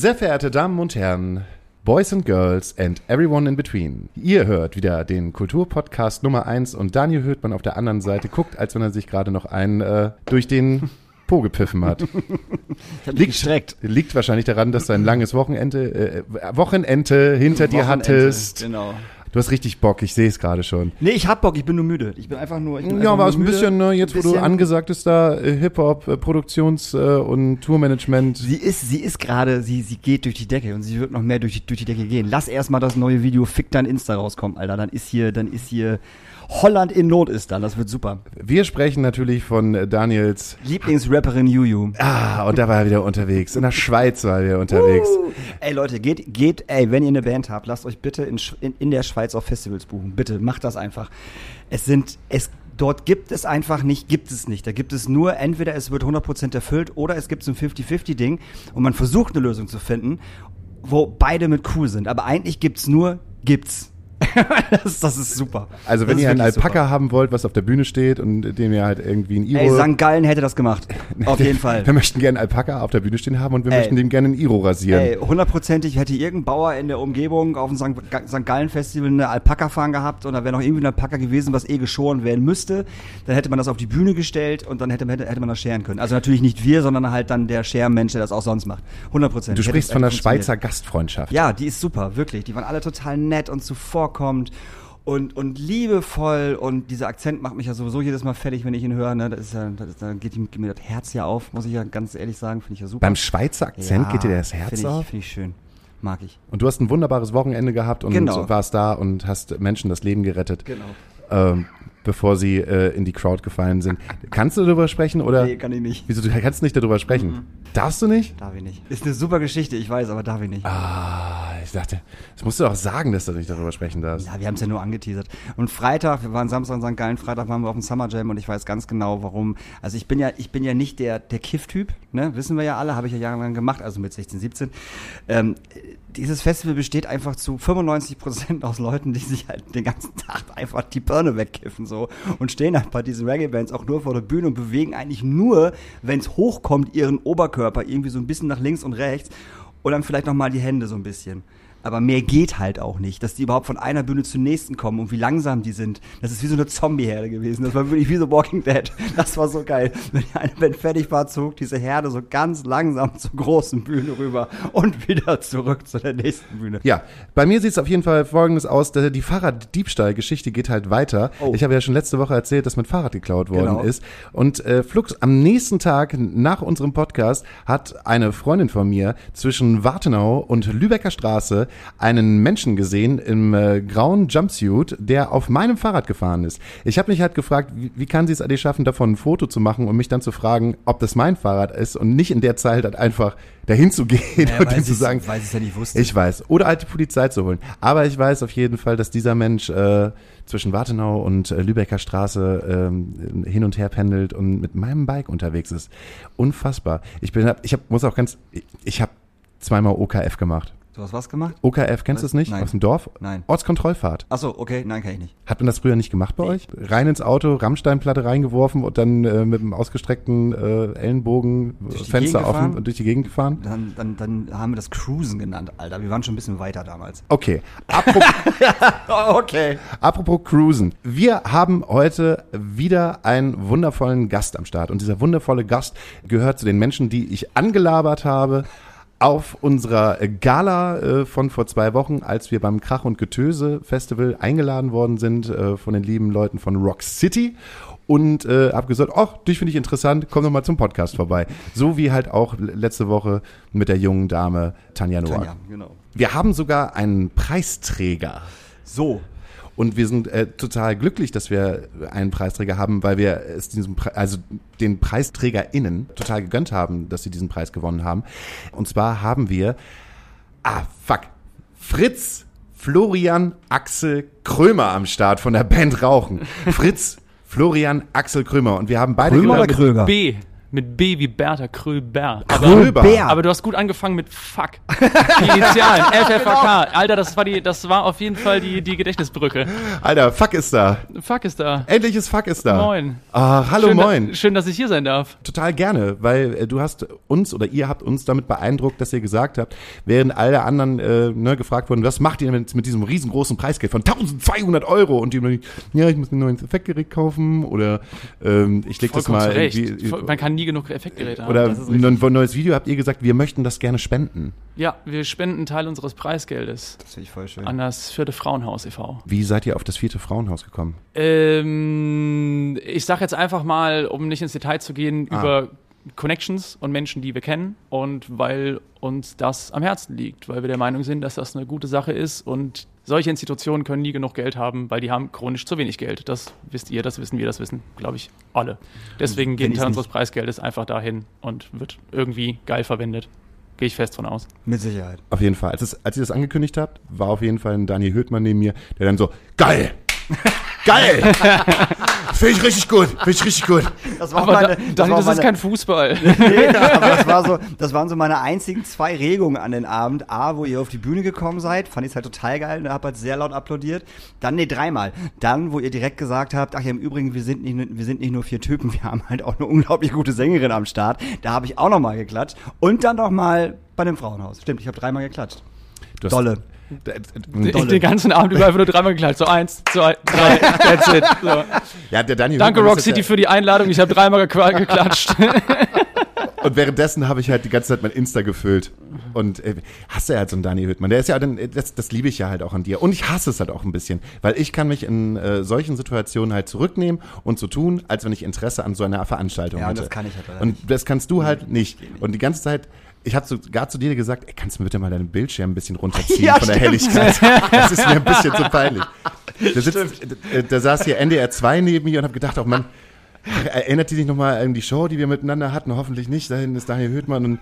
Sehr verehrte Damen und Herren, Boys and Girls and everyone in between. Ihr hört wieder den Kulturpodcast Nummer 1 und Daniel Hürtmann auf der anderen Seite guckt, als wenn er sich gerade noch einen äh, durch den Po gepiffen hat. Mich gestreckt. Liegt wahrscheinlich daran, dass du ein langes Wochenende, äh, Wochenende hinter dir Wochenende, hattest. Genau. Du hast richtig Bock, ich sehe es gerade schon. Nee, ich hab Bock, ich bin nur müde. Ich bin einfach nur. Ich bin Ja, aber es ein bisschen, ne, jetzt wo du angesagt bist, da äh, Hip-Hop, äh, Produktions- äh, und Tourmanagement. Sie ist, sie ist gerade, sie, sie geht durch die Decke und sie wird noch mehr durch die, durch die Decke gehen. Lass erstmal das neue Video Fick dein Insta rauskommen, Alter. Dann ist hier, dann ist hier Holland in Not ist dann. Das wird super. Wir sprechen natürlich von Daniels. Lieblingsrapperin Juju. Ah, und da war er wieder unterwegs. In der Schweiz war er wieder unterwegs. Uh, ey Leute, geht, geht, ey, wenn ihr eine Band habt, lasst euch bitte in, in, in der Schweiz auf Festivals buchen. Bitte, macht das einfach. Es sind, es, dort gibt es einfach nicht, gibt es nicht. Da gibt es nur, entweder es wird 100% erfüllt oder es gibt so ein 50-50-Ding und man versucht eine Lösung zu finden, wo beide mit cool sind. Aber eigentlich gibt's nur, gibt's. das, das ist super. Also wenn Das ihr einen wirklich Alpaka super. haben wollt, was auf der Bühne steht und dem ihr halt irgendwie ein Ey, Iro... St. Gallen hätte das gemacht. Auf jeden Fall. Wir möchten gerne einen Alpaka auf der Bühne stehen haben und wir Ey. möchten dem gerne ein Iro rasieren. Ey, hundertprozentig hätte irgendein Bauer in der Umgebung auf dem St. Ga- St. Gallen Festival eine Alpaka-Farm gehabt und da wäre noch irgendwie ein Alpaka gewesen, was eh geschoren werden müsste. Dann hätte man das auf die Bühne gestellt und dann hätte, hätte, hätte man das scheren können. Also natürlich nicht wir, sondern halt dann der Schermensch, der das auch sonst macht. Hundertprozentig. Du sprichst von der. Schweizer Gastfreundschaft. Ja, die ist super, wirklich. Die waren alle total nett und zuvorkommend und, und liebevoll und dieser Akzent macht mich ja sowieso jedes Mal fertig, wenn ich ihn höre. Ne? Das ist ja, das da geht mir das Herz ja auf, muss ich ja ganz ehrlich sagen, finde ich ja super. Beim Schweizer Akzent Ja, geht dir das Herz find ich, auf? Finde ich schön. Mag ich. Und du hast ein wunderbares Wochenende gehabt und Genau. warst da und hast Menschen das Leben gerettet, Genau. ähm, bevor sie äh, in die Crowd gefallen sind. Kannst du darüber sprechen oder? Nee, kann ich nicht. Wieso, du kannst nicht darüber sprechen. Darfst du nicht? Darf ich nicht. Ist eine super Geschichte, ich weiß, aber darf ich nicht. Ah, ich dachte, das musst du auch sagen, dass du nicht darüber sprechen darfst. Ja, wir haben es ja nur angeteasert. Und Freitag, wir waren Samstag in St. Gallen, Freitag waren wir auf dem Summer Jam und ich weiß ganz genau, warum. Also ich bin ja, ich bin ja nicht der, der Kiff-Typ, ne? Wissen wir ja alle, habe ich ja jahrelang gemacht, also mit 16, 17. Ähm, dieses Festival besteht einfach zu 95 Prozent aus Leuten, die sich halt den ganzen Tag einfach die Birne wegkiffen so und stehen halt bei diesen Reggae-Bands auch nur vor der Bühne und bewegen eigentlich nur, wenn es hochkommt, ihren Oberkörper irgendwie so ein bisschen nach links und rechts und dann vielleicht noch mal die Hände so ein bisschen. Aber mehr geht halt auch nicht, dass die überhaupt von einer Bühne zur nächsten kommen und wie langsam die sind. Das ist wie so eine Zombie-Herde gewesen. Das war wirklich wie so Walking Dead. Das war so geil. Wenn die eine Band fertig war, zog diese Herde so ganz langsam zur großen Bühne rüber und wieder zurück zu der nächsten Bühne. Ja, bei mir sieht es auf jeden Fall folgendes aus, die Fahrraddiebstahl-Geschichte geht halt weiter. Oh. Ich habe ja schon letzte Woche erzählt, dass mein Fahrrad geklaut worden Genau. ist. Und äh, Flux, am nächsten Tag nach unserem Podcast hat eine Freundin von mir zwischen Wartenau und Lübecker Straße einen Menschen gesehen im äh, grauen Jumpsuit, der auf meinem Fahrrad gefahren ist. Ich habe mich halt gefragt, wie, wie kann sie es eigentlich schaffen, davon ein Foto zu machen und mich dann zu fragen, ob das mein Fahrrad ist und nicht in der Zeit halt einfach dahin zu gehen und ihm zu sagen, weil es ja nicht wusste. ich weiß. Oder halt die Polizei zu holen. Aber ich weiß auf jeden Fall, dass dieser Mensch äh, zwischen Wartenau und äh, Lübecker Straße ähm, hin und her pendelt und mit meinem Bike unterwegs ist. Unfassbar. Ich bin, ich hab, muss auch ganz, ich, ich habe zweimal OKF gemacht. Du hast was gemacht? OKF, kennst du es nicht? Nein. Aus dem Dorf? Nein. Ortskontrollfahrt. Achso, okay, nein, kann ich nicht. Hat man das früher nicht gemacht bei euch? Rein ins Auto, Rammsteinplatte reingeworfen und dann äh, mit einem ausgestreckten äh, Ellenbogen die Fenster offen und durch die Gegend gefahren? Dann, dann, dann haben wir das Cruisen genannt, Alter. Wir waren schon ein bisschen weiter damals. Okay. Apropos, okay. Apropos Cruisen. Wir haben heute wieder einen wundervollen Gast am Start. Und dieser wundervolle Gast gehört zu den Menschen, die ich angelabert habe auf unserer Gala äh, von vor zwei Wochen, als wir beim Krach und Getöse Festival eingeladen worden sind äh, von den lieben Leuten von Rock City und äh, habe gesagt, ach, dich finde ich interessant, komm doch mal zum Podcast vorbei. So wie halt auch letzte Woche mit der jungen Dame Tanja Noack. Ja, genau. Wir haben sogar einen Preisträger. So. Und wir sind äh, total glücklich, dass wir einen Preisträger haben, weil wir es diesem Pre also den PreisträgerInnen total gegönnt haben, dass sie diesen Preis gewonnen haben. Und zwar haben wir, ah fuck, Fritz Florian Axel Krömer am Start von der Band Rauchen. Fritz Florian Axel Krömer. Und wir haben beide Krömer oder Kröger? B. Mit B wie Bertha Kröber. Kröber. Bär. Aber du hast gut angefangen mit Fuck. Die Initialen, FFAK. Alter, das war, die, das war auf jeden Fall die, die Gedächtnisbrücke. Alter, Fuck ist da. Fuck ist da. Endlich ist Fuck ist da. Moin. Ah, hallo, schön, moin. Da, schön, dass ich hier sein darf. Total gerne, weil äh, du hast uns oder ihr habt uns damit beeindruckt, dass ihr gesagt habt, während alle anderen äh, ne, gefragt wurden, was macht ihr mit, mit diesem riesengroßen Preisgeld von 1200 Euro? Und die ja, ich muss mir ein neues Effektgerät kaufen oder ähm, ich leg das Vollkommen mal zu Recht. irgendwie. Man kann nie genug Effektgeräte haben. Oder Das ist richtig. ein neues Video habt ihr gesagt, wir möchten das gerne spenden. Ja, wir spenden einen Teil unseres Preisgeldes Das finde ich voll schön. an das vierte Frauenhaus e.V. Wie seid ihr auf das vierte Frauenhaus gekommen? Ähm, ich sage jetzt einfach mal, um nicht ins Detail zu gehen, Ah. über Connections und Menschen, die wir kennen und weil uns das am Herzen liegt, weil wir der Meinung sind, dass das eine gute Sache ist und solche Institutionen können nie genug Geld haben, weil die haben chronisch zu wenig Geld. Das wisst ihr, das wissen wir, das wissen, glaube ich, alle. Deswegen geht ein Teil unseres Preisgeldes einfach dahin und wird irgendwie geil verwendet. Gehe ich fest von aus. Mit Sicherheit. Auf jeden Fall. Als, es, als ihr das angekündigt habt, war auf jeden Fall ein Daniel Höhtmann neben mir, der dann so, geil! geil! Finde ich richtig gut, finde ich richtig gut. Das war Aber meine, da, das Daniel, war das ist meine, kein Fußball. Nee, aber das, war so, das waren so meine einzigen zwei Regungen an den Abend. A, wo ihr auf die Bühne gekommen seid, fand ich es halt total geil und hab halt sehr laut applaudiert. Dann, nee, dreimal. Dann, wo ihr direkt gesagt habt, ach ja, im Übrigen, wir sind nicht, nur- wir sind nicht nur vier Typen, wir haben halt auch eine unglaublich gute Sängerin am Start. Da habe ich auch nochmal geklatscht. Und dann noch mal bei dem Frauenhaus. Stimmt, ich habe dreimal geklatscht. Du hast- Dolle. D- Den, den ganzen Abend über einfach nur dreimal geklatscht. So eins, zwei, drei, that's it. So. Ja, der Daniel Danke Rock City für die Einladung. Ich habe dreimal geklatscht. ja, Und währenddessen habe ich halt die ganze Zeit mein Insta gefüllt. Und äh, ja halt so einen Daniel Höhtmann. Der ist ja dann, äh, das, das liebe ich ja halt auch an dir. Und ich hasse es halt auch ein bisschen. Weil ich kann mich in äh, solchen Situationen halt zurücknehmen und so tun, als wenn ich Interesse an so einer Veranstaltung Ja, und hätte. das kann ich halt leider Und das kannst du halt nicht. Und die ganze Zeit, ich habe sogar zu dir gesagt, ey, kannst du mir bitte mal deinen Bildschirm ein bisschen runterziehen Ja, von der stimmt. Helligkeit? Das ist mir ein bisschen zu peinlich. Da, sitzt, äh, da saß hier NDR 2 neben mir und habe gedacht, oh Mann, erinnert die sich nochmal an die Show, die wir miteinander hatten? Hoffentlich nicht. Da hinten ist Daniel Höhtmann und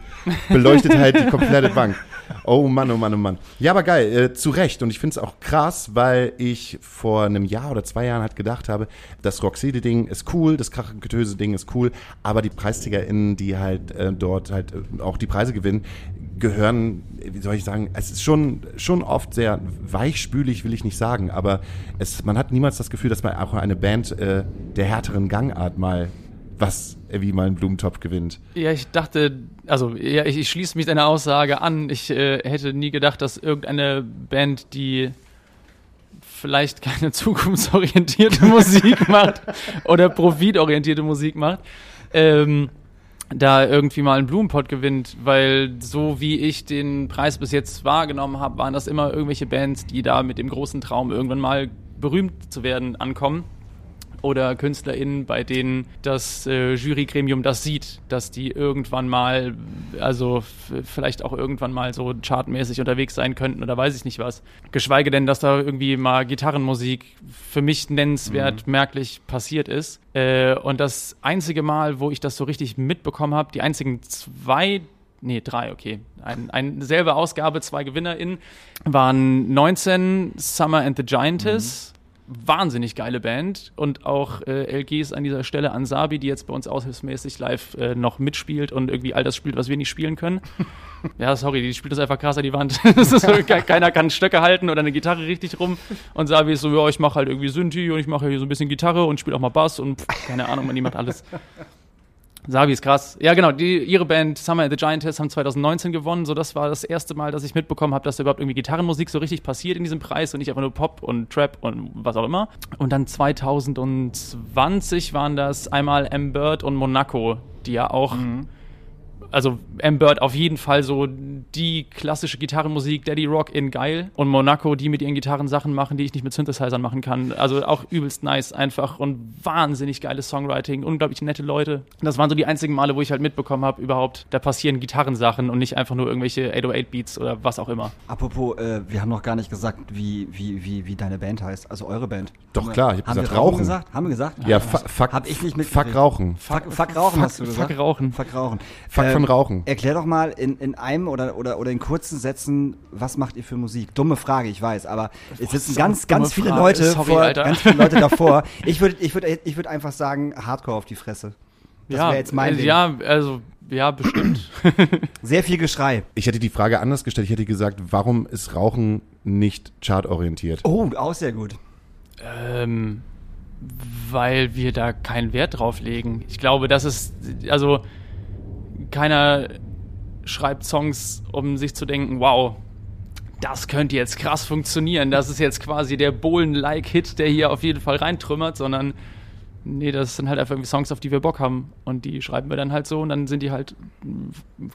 beleuchtet halt die komplette Bank. Oh Mann, oh Mann, oh Mann. Ja, aber geil, äh, zu Recht. Und ich finde es auch krass, weil ich vor einem Jahr oder zwei Jahren halt gedacht habe, das Roxy-Ding ist cool, das Krachengetöse-Ding ist cool, aber die PreisträgerInnen, die halt äh, dort halt äh, auch die Preise gewinnen, gehören, wie soll ich sagen, es ist schon, schon oft sehr weichspülig, will ich nicht sagen, aber es, man hat niemals das Gefühl, dass man auch eine Band äh, der härteren Gangart mal was äh, wie mal einen Blumentopf gewinnt. ja, ich dachte, also ja, ich, ich schließe mich deiner Aussage an. Ich äh, hätte nie gedacht, dass irgendeine Band, die vielleicht keine zukunftsorientierte Musik macht oder profitorientierte Musik macht, ähm, da irgendwie mal einen Blumenpott gewinnt, weil so wie ich den Preis bis jetzt wahrgenommen habe, waren das immer irgendwelche Bands, die da mit dem großen Traum irgendwann mal berühmt zu werden ankommen oder KünstlerInnen, bei denen das äh, Jurygremium das sieht, dass die irgendwann mal, also vielleicht auch irgendwann mal so chartmäßig unterwegs sein könnten oder weiß ich nicht was. Geschweige denn, dass da irgendwie mal Gitarrenmusik für mich nennenswert merklich passiert ist. Äh, und das einzige Mal, wo ich das so richtig mitbekommen habe, die einzigen zwei Nee, drei, okay. Ein, ein selbe Ausgabe, zwei GewinnerInnen, waren 19 Summer and the Giantess. Wahnsinnig geile Band. Und auch äh, LGs an dieser Stelle an Sabi, die jetzt bei uns aushilfsmäßig live äh, noch mitspielt und irgendwie all das spielt, was wir nicht spielen können. ja, sorry, die spielt das einfach krass an die Wand. so, ke- keiner kann Stöcke halten oder eine Gitarre richtig rum. Und Sabi ist so, ja, ich mache halt irgendwie Synthi und ich mache hier so ein bisschen Gitarre und spiele auch mal Bass und pff, keine Ahnung, man, die macht alles. Sabi ist krass. Ja, genau. Die, ihre Band Summer and the Giantess haben 2019 gewonnen. So, das war das erste Mal, dass ich mitbekommen habe, dass da überhaupt irgendwie Gitarrenmusik so richtig passiert in diesem Preis und nicht einfach nur Pop und Trap und was auch immer. Und dann 2020 waren das einmal M. Bird und Monaco, die ja auch also M. Bird auf jeden Fall so die klassische Gitarrenmusik, Daddy Rock in geil. Und Monaco, die mit ihren Gitarrensachen machen, die ich nicht mit Synthesizern machen kann. Also auch übelst nice einfach und wahnsinnig geiles Songwriting, unglaublich nette Leute. Das waren so die einzigen Male, wo ich halt mitbekommen habe, überhaupt, da passieren Gitarrensachen und nicht einfach nur irgendwelche 808-Beats oder was auch immer. Apropos, äh, wir haben noch gar nicht gesagt, wie, wie, wie, wie deine Band heißt, also eure Band. Doch, Haben wir- klar, ich hab haben gesagt, wir Rauchen gesagt? Haben wir gesagt? Ja, fuck, fuck, Hab ich nicht fuck mitgekriegt. Rauchen. Fuck, fuck Rauchen Fuck- hast du gesagt? fuck Rauchen. Fuck Rauchen. Fuck von Rauchen. Erklär doch mal in, in einem oder, oder, oder in kurzen Sätzen, was macht ihr für Musik? Dumme Frage, ich weiß, aber es sitzen ganz, ganz viele Frage. Leute Sorry, vor, Alter. ganz viele Leute davor. Ich würde ich würd, ich würd einfach sagen, Hardcore auf die Fresse. Das ja, wäre jetzt mein äh, Ding. Ja, also, ja, bestimmt. Sehr viel Geschrei. Ich hätte die Frage anders gestellt. Ich hätte gesagt, warum ist Rauchen nicht chartorientiert? Oh, auch sehr gut. ähm, weil wir da keinen Wert drauf legen. Ich glaube, das ist, also, keiner schreibt Songs, um sich zu denken, wow, das könnte jetzt krass funktionieren. Das ist jetzt quasi der Bohlen-like-Hit, der hier auf jeden Fall reintrümmert, sondern nee, das sind halt einfach irgendwie Songs, auf die wir Bock haben. Und die schreiben wir dann halt so und dann sind die halt,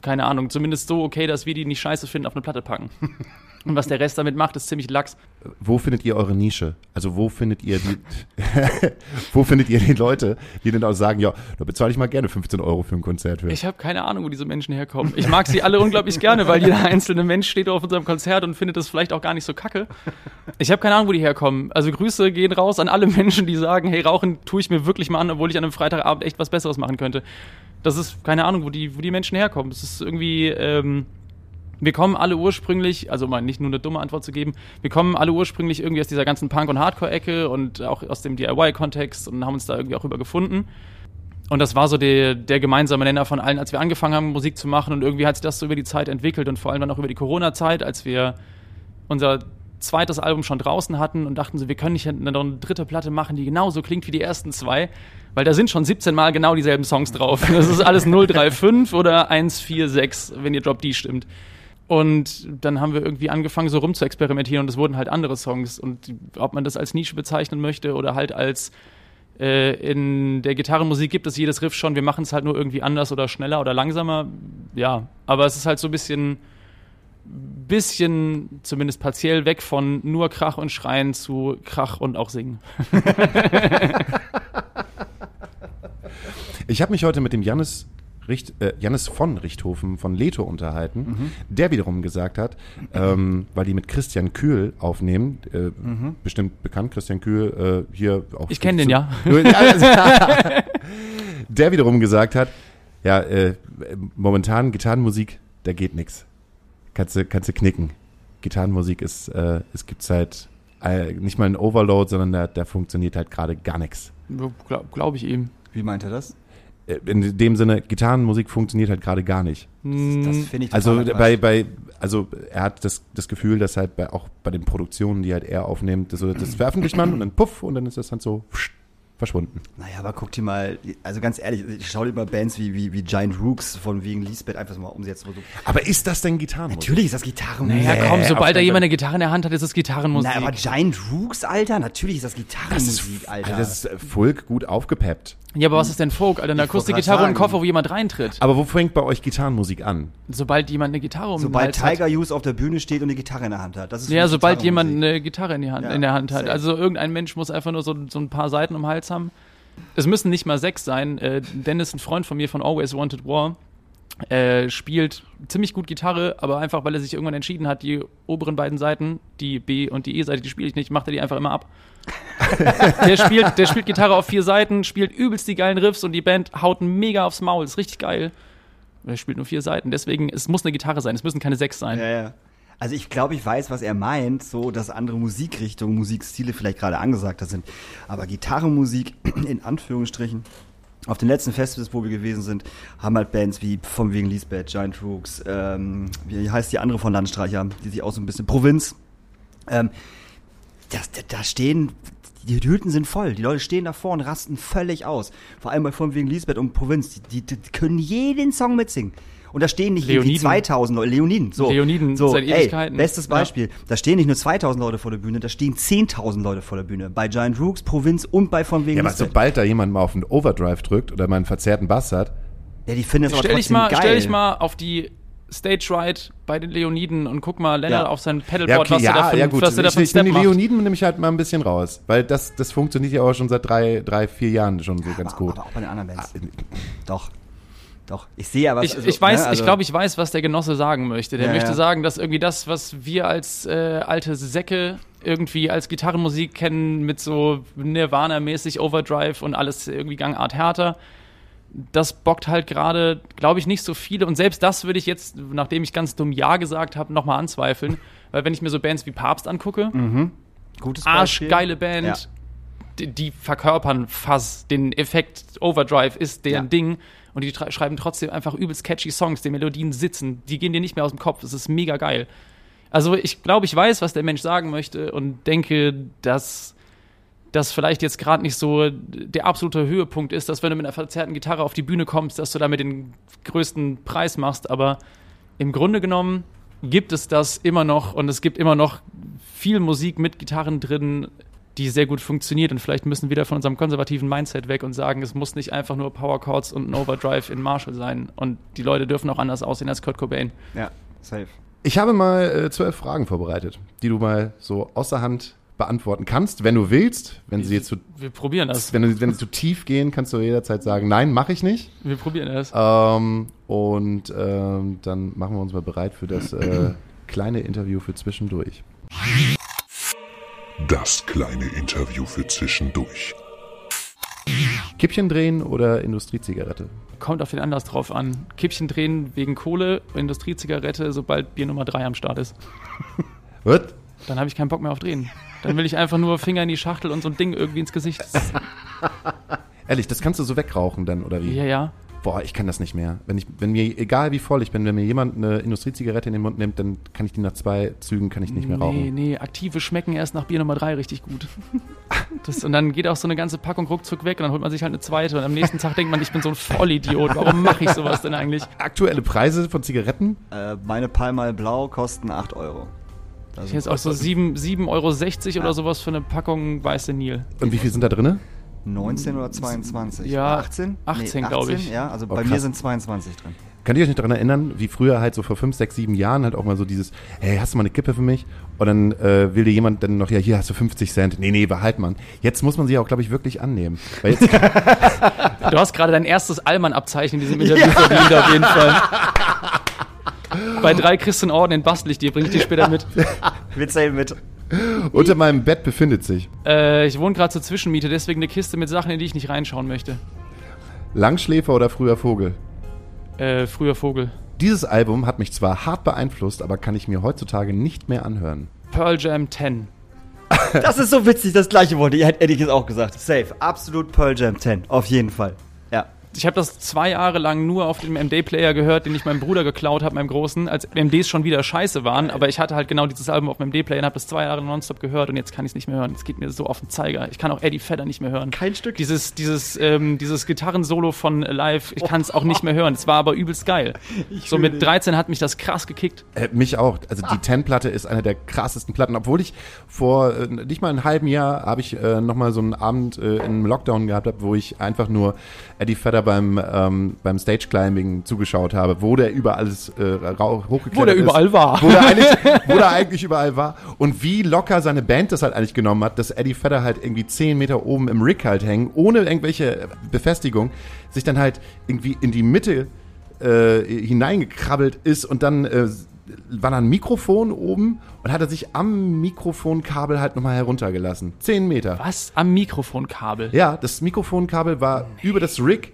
keine Ahnung, zumindest so okay, dass wir die nicht scheiße finden, auf eine Platte packen. Und was der Rest damit macht, ist ziemlich lax. Wo findet ihr eure Nische? Also wo findet ihr die, wo findet ihr die Leute, die dann auch sagen, ja, da bezahle ich mal gerne 15 Euro für ein Konzert. Für. Ich habe keine Ahnung, wo diese Menschen herkommen. Ich mag sie alle unglaublich gerne, weil jeder einzelne Mensch steht auf unserem Konzert und findet das vielleicht auch gar nicht so kacke. Ich habe keine Ahnung, wo die herkommen. Also Grüße gehen raus an alle Menschen, die sagen, hey, Rauchen tue ich mir wirklich mal an, obwohl ich an einem Freitagabend echt was Besseres machen könnte. Das ist keine Ahnung, wo die, wo die Menschen herkommen. Es ist irgendwie, ähm, wir kommen alle ursprünglich, also mal nicht nur eine dumme Antwort zu geben, wir kommen alle ursprünglich irgendwie aus dieser ganzen Punk- und Hardcore-Ecke und auch aus dem DIY-Kontext und haben uns da irgendwie auch rüber gefunden. Und das war so der, der gemeinsame Nenner von allen, als wir angefangen haben, Musik zu machen. Und irgendwie hat sich das so über die Zeit entwickelt und vor allem dann auch über die Corona-Zeit, als wir unser zweites Album schon draußen hatten und dachten so, wir können nicht noch eine dritte Platte machen, die genauso klingt wie die ersten zwei, weil da sind schon 17 Mal genau dieselben Songs drauf. Das ist alles 035 oder 146, wenn ihr Drop D stimmt. Und dann haben wir irgendwie angefangen, so rum zu experimentieren und es wurden halt andere Songs. Und ob man das als Nische bezeichnen möchte oder halt als äh, in der Gitarrenmusik gibt es jedes Riff schon, wir machen es halt nur irgendwie anders oder schneller oder langsamer. Ja, aber es ist halt so ein bisschen, bisschen zumindest partiell weg von nur Krach und Schreien zu Krach und auch Singen. Ich habe mich heute mit dem Jannis Richt, äh, Jannis von Richthofen von Leto unterhalten, der wiederum gesagt hat, ähm, weil die mit Christian Kühl aufnehmen, äh, bestimmt bekannt, Christian Kühl äh, hier auch. Ich kenn den, ja. der wiederum gesagt hat, ja, äh, momentan Gitarrenmusik, da geht nix. Kannst du, kannst du knicken. Gitarrenmusik ist, äh, es gibt halt äh, nicht mal ein Overload, sondern da, da funktioniert halt gerade gar nichts. Glaube glaub ich ihm. Wie meint er das? Äh, In dem Sinne, Gitarrenmusik funktionioniert halt gerade gar nicht. Das Hm, finde ich Also bei, bei, also er hat das, das Gefühl, dass halt bei, auch bei den Produktionen, die halt er aufnimmt, das, das veröffentlicht man und dann puff und dann ist das dann so verschwunden. Naja, aber guck dir mal, also ganz ehrlich, ich schau dir mal Bands wie, wie, wie Giant Rooks von wegen Lisbeth einfach mal um du, Aber ist das denn Gitarrenmusik? natürlich ist das Gitarrenmusik. naja, komm, sobald da jemand eine Gitarre in der Hand hat, ist es Gitarrenmusik. Na, aber Giant Rooks, Alter, natürlich ist das Gitarrenmusik, Alter. Das ist Folk gut aufgepeppt. Ja, aber was ist denn Folk? Alter, eine Ich wollte Akustikgitarre und ein grad sagen. Koffer, wo jemand reintritt. Aber wo fängt bei euch Gitarrenmusik an? Sobald jemand eine Gitarre um den Sobald Hals hat. Tiger Hughes auf der Bühne steht und eine Gitarre in der Hand hat. Das ist für Ja, mich sobald jemand Gitarrenmusik. eine Gitarre in, die Hand, Ja, in der Hand hat. safe. Also irgendein Mensch muss einfach nur so, so ein paar Seiten um den Hals haben. Es müssen nicht mal sechs sein. Äh, Dennis, ein Freund von mir von Always Wanted War, äh, spielt ziemlich gut Gitarre, aber einfach, weil er sich irgendwann entschieden hat, die oberen beiden Seiten, die B- und die E-Seite, die spiele ich nicht, macht er die einfach immer ab. der, spielt, der spielt Gitarre auf vier Seiten, spielt übelst die geilen Riffs und die Band haut mega aufs Maul, ist richtig geil. Er spielt nur vier Seiten, deswegen, es muss eine Gitarre sein, es müssen keine sechs sein. Ja, ja. Also ich glaube, ich weiß, was er meint, so dass andere Musikrichtungen, Musikstile vielleicht gerade angesagter sind. Aber Gitarrenmusik, in Anführungsstrichen, auf den letzten Festivals, wo wir gewesen sind, haben halt Bands wie von wegen Lisbeth, Giant Rooks, ähm, wie heißt die andere von Landstreicher, die sich auch so ein bisschen Provinz. Ähm, da, da stehen, die Hütten sind voll, die Leute stehen davor und rasten völlig aus. Vor allem bei von wegen Lisbeth und Provinz, die, die, die können jeden Song mitsingen. Und da stehen nicht irgendwie Leoniden. 2000 Leute, Leoniden, so. Leoniden so, seit ey, Ewigkeiten. bestes Ja. Beispiel. Da stehen nicht nur 2000 Leute vor der Bühne, da stehen 10.000 Leute vor der Bühne. Bei Giant Rooks, Provinz und bei von wegen Ja, aber sobald da jemand mal auf den Overdrive drückt oder mal einen verzerrten Bass hat, Ja, die finden das aber Stell dich, mal, geil. stell dich mal auf die Stage Ride bei den Leoniden und guck mal Lennart Ja. auf sein ja, Pedalboard, okay, was er da ja, ja gut, was er da ich, einen Step die. Leoniden nehme ich halt mal ein bisschen raus, weil das, das funktioniert ja auch schon seit drei, drei vier Jahren schon so ganz aber, gut. aber auch bei den anderen Bands. Ah, Doch. Doch. Ich sehe aber. Ich, also, ich weiß, ne, also, ich glaube, ich weiß, was der Genosse sagen möchte. Der Ja, möchte ja. sagen, dass irgendwie das, was wir als äh, alte Säcke irgendwie als Gitarrenmusik kennen, mit so Nirvana-mäßig Overdrive und alles irgendwie Gangart härter, das bockt halt gerade, glaube ich, nicht so viele. Und selbst das würde ich jetzt, nachdem ich ganz dumm Ja gesagt habe, nochmal anzweifeln. Weil wenn ich mir so Bands wie Papst angucke, Gutes Beispiel. arschgeile Band, Ja. die, die verkörpern Fuzz, den Effekt Overdrive ist deren. Ding und die schreiben trotzdem einfach übelst catchy Songs, die Melodien sitzen, die gehen dir nicht mehr aus dem Kopf, das ist mega geil. Also ich glaube, ich weiß, was der Mensch sagen möchte und denke, dass das vielleicht jetzt gerade nicht so der absolute Höhepunkt ist, dass wenn du mit einer verzerrten Gitarre auf die Bühne kommst, dass du damit den größten Preis machst, aber im Grunde genommen gibt es das immer noch und es gibt immer noch viel Musik mit Gitarren drin, die sehr gut funktioniert und vielleicht müssen wir wieder von unserem konservativen Mindset weg und sagen, es muss nicht einfach nur Power Chords und ein Overdrive in Marshall sein und die Leute dürfen auch anders aussehen als Kurt Cobain. Ja, safe. Ich habe mal äh, zwölf Fragen vorbereitet, die du mal so außer Hand beantworten kannst, wenn du willst. Wenn sie jetzt zu, Wir probieren das. wenn, du, wenn sie zu tief gehen, kannst du jederzeit sagen, nein, mache ich nicht. Wir probieren das. Ähm, und ähm, dann machen wir uns mal bereit für das äh, kleine Interview für zwischendurch. Das kleine Interview für zwischendurch. Kippchen drehen oder Industriezigarette? Kommt auf den Anlass drauf an. Kippchen drehen wegen Kohle, Industriezigarette, sobald Bier Nummer 3 am Start ist. Was? Dann habe ich keinen Bock mehr auf drehen. Dann will ich einfach nur Finger in die Schachtel und so ein Ding irgendwie ins Gesicht. Ehrlich, das kannst du so wegrauchen dann, oder wie? Ja, ja. Boah, ich kann das nicht mehr. Wenn, ich, wenn mir, egal wie voll ich bin, wenn mir jemand eine Industriezigarette in den Mund nimmt, dann kann ich die nach zwei Zügen kann ich nicht mehr Nee, rauchen. nee, aktive schmecken erst nach Bier Nummer 3 richtig gut. Das, und dann geht auch so eine ganze Packung ruckzuck weg und dann holt man sich halt eine zweite und am nächsten Tag denkt man, ich bin so ein Vollidiot. Warum mache ich sowas denn eigentlich? Aktuelle Preise von Zigaretten? Äh, meine Palmal Blau kosten 8 Euro. Also, Ich jetzt auch so 7,60 7,60 Euro oder sowas für eine Packung weiße Nil. Und wie viel sind da drinne? 19 oder 22? Ja, 18? 18, glaub ich. Ja, also Oh, bei krass. mir sind 22 drin. Könnt ihr euch nicht daran erinnern, wie früher halt so vor fünf, sechs, sieben Jahren halt auch mal so dieses, hey, hast du mal eine Kippe für mich? Und dann äh, will dir jemand dann noch, ja, hier hast du 50 Cent. Nee, nee, behalt man. Jetzt muss man sie auch, glaube ich, wirklich annehmen. Weil jetzt, Du hast gerade dein erstes Allmann-Abzeichen in diesem Interview verdient, auf jeden Fall. Bei drei kriegst du einen Orden, den bastel ich dir, bring ich dir später mit. Wir zählen mit. Unter meinem Bett befindet sich Äh, ich wohne gerade zur Zwischenmiete, deswegen eine Kiste mit Sachen, in die ich nicht reinschauen möchte. Langschläfer oder früher Vogel. Äh, früher Vogel. Dieses Album hat mich zwar hart beeinflusst, aber kann ich mir heutzutage nicht mehr anhören. Pearl Jam 10. Das ist so witzig, das gleiche Wort. Hätte ich jetzt auch gesagt. Safe. Absolut Pearl Jam 10. Auf jeden Fall. Ich habe das zwei Jahre lang nur auf dem MD-Player gehört, den ich meinem Bruder geklaut habe, meinem Großen, als MDs schon wieder scheiße waren. Aber ich hatte halt genau dieses Album auf dem MD-Player und habe das zwei Jahre nonstop gehört und jetzt kann ich es nicht mehr hören. Es geht mir so auf den Zeiger. Ich kann auch Eddie Vedder nicht mehr hören. Kein Stück. Dieses, dieses, ähm, dieses Gitarrensolo von Live, ich kann es auch nicht mehr hören. Es war aber übelst geil. so mit 13 hat mich das krass gekickt. Äh, mich auch. Also die Ten-Platte ist eine der krassesten Platten. Obwohl ich vor äh, nicht mal einem halben Jahr habe ich äh, nochmal so einen Abend äh, im Lockdown gehabt, hab, wo ich einfach nur Eddie Vedder beim, ähm, beim Stage-Climbing zugeschaut habe, wo der überall alles äh, hochgeklettert Wo der ist. überall war. Wo der, eigentlich, wo der eigentlich überall war. Und wie locker seine Band das halt eigentlich genommen hat, dass Eddie Vedder halt irgendwie 10 Meter oben im Rig halt hängen, ohne irgendwelche Befestigung, sich dann halt irgendwie in die Mitte äh, hineingekrabbelt ist und dann äh, war da ein Mikrofon oben und hat er sich am Mikrofonkabel halt nochmal heruntergelassen. 10 Meter. Was? Am Mikrofonkabel. Ja, das Mikrofonkabel war über das Rig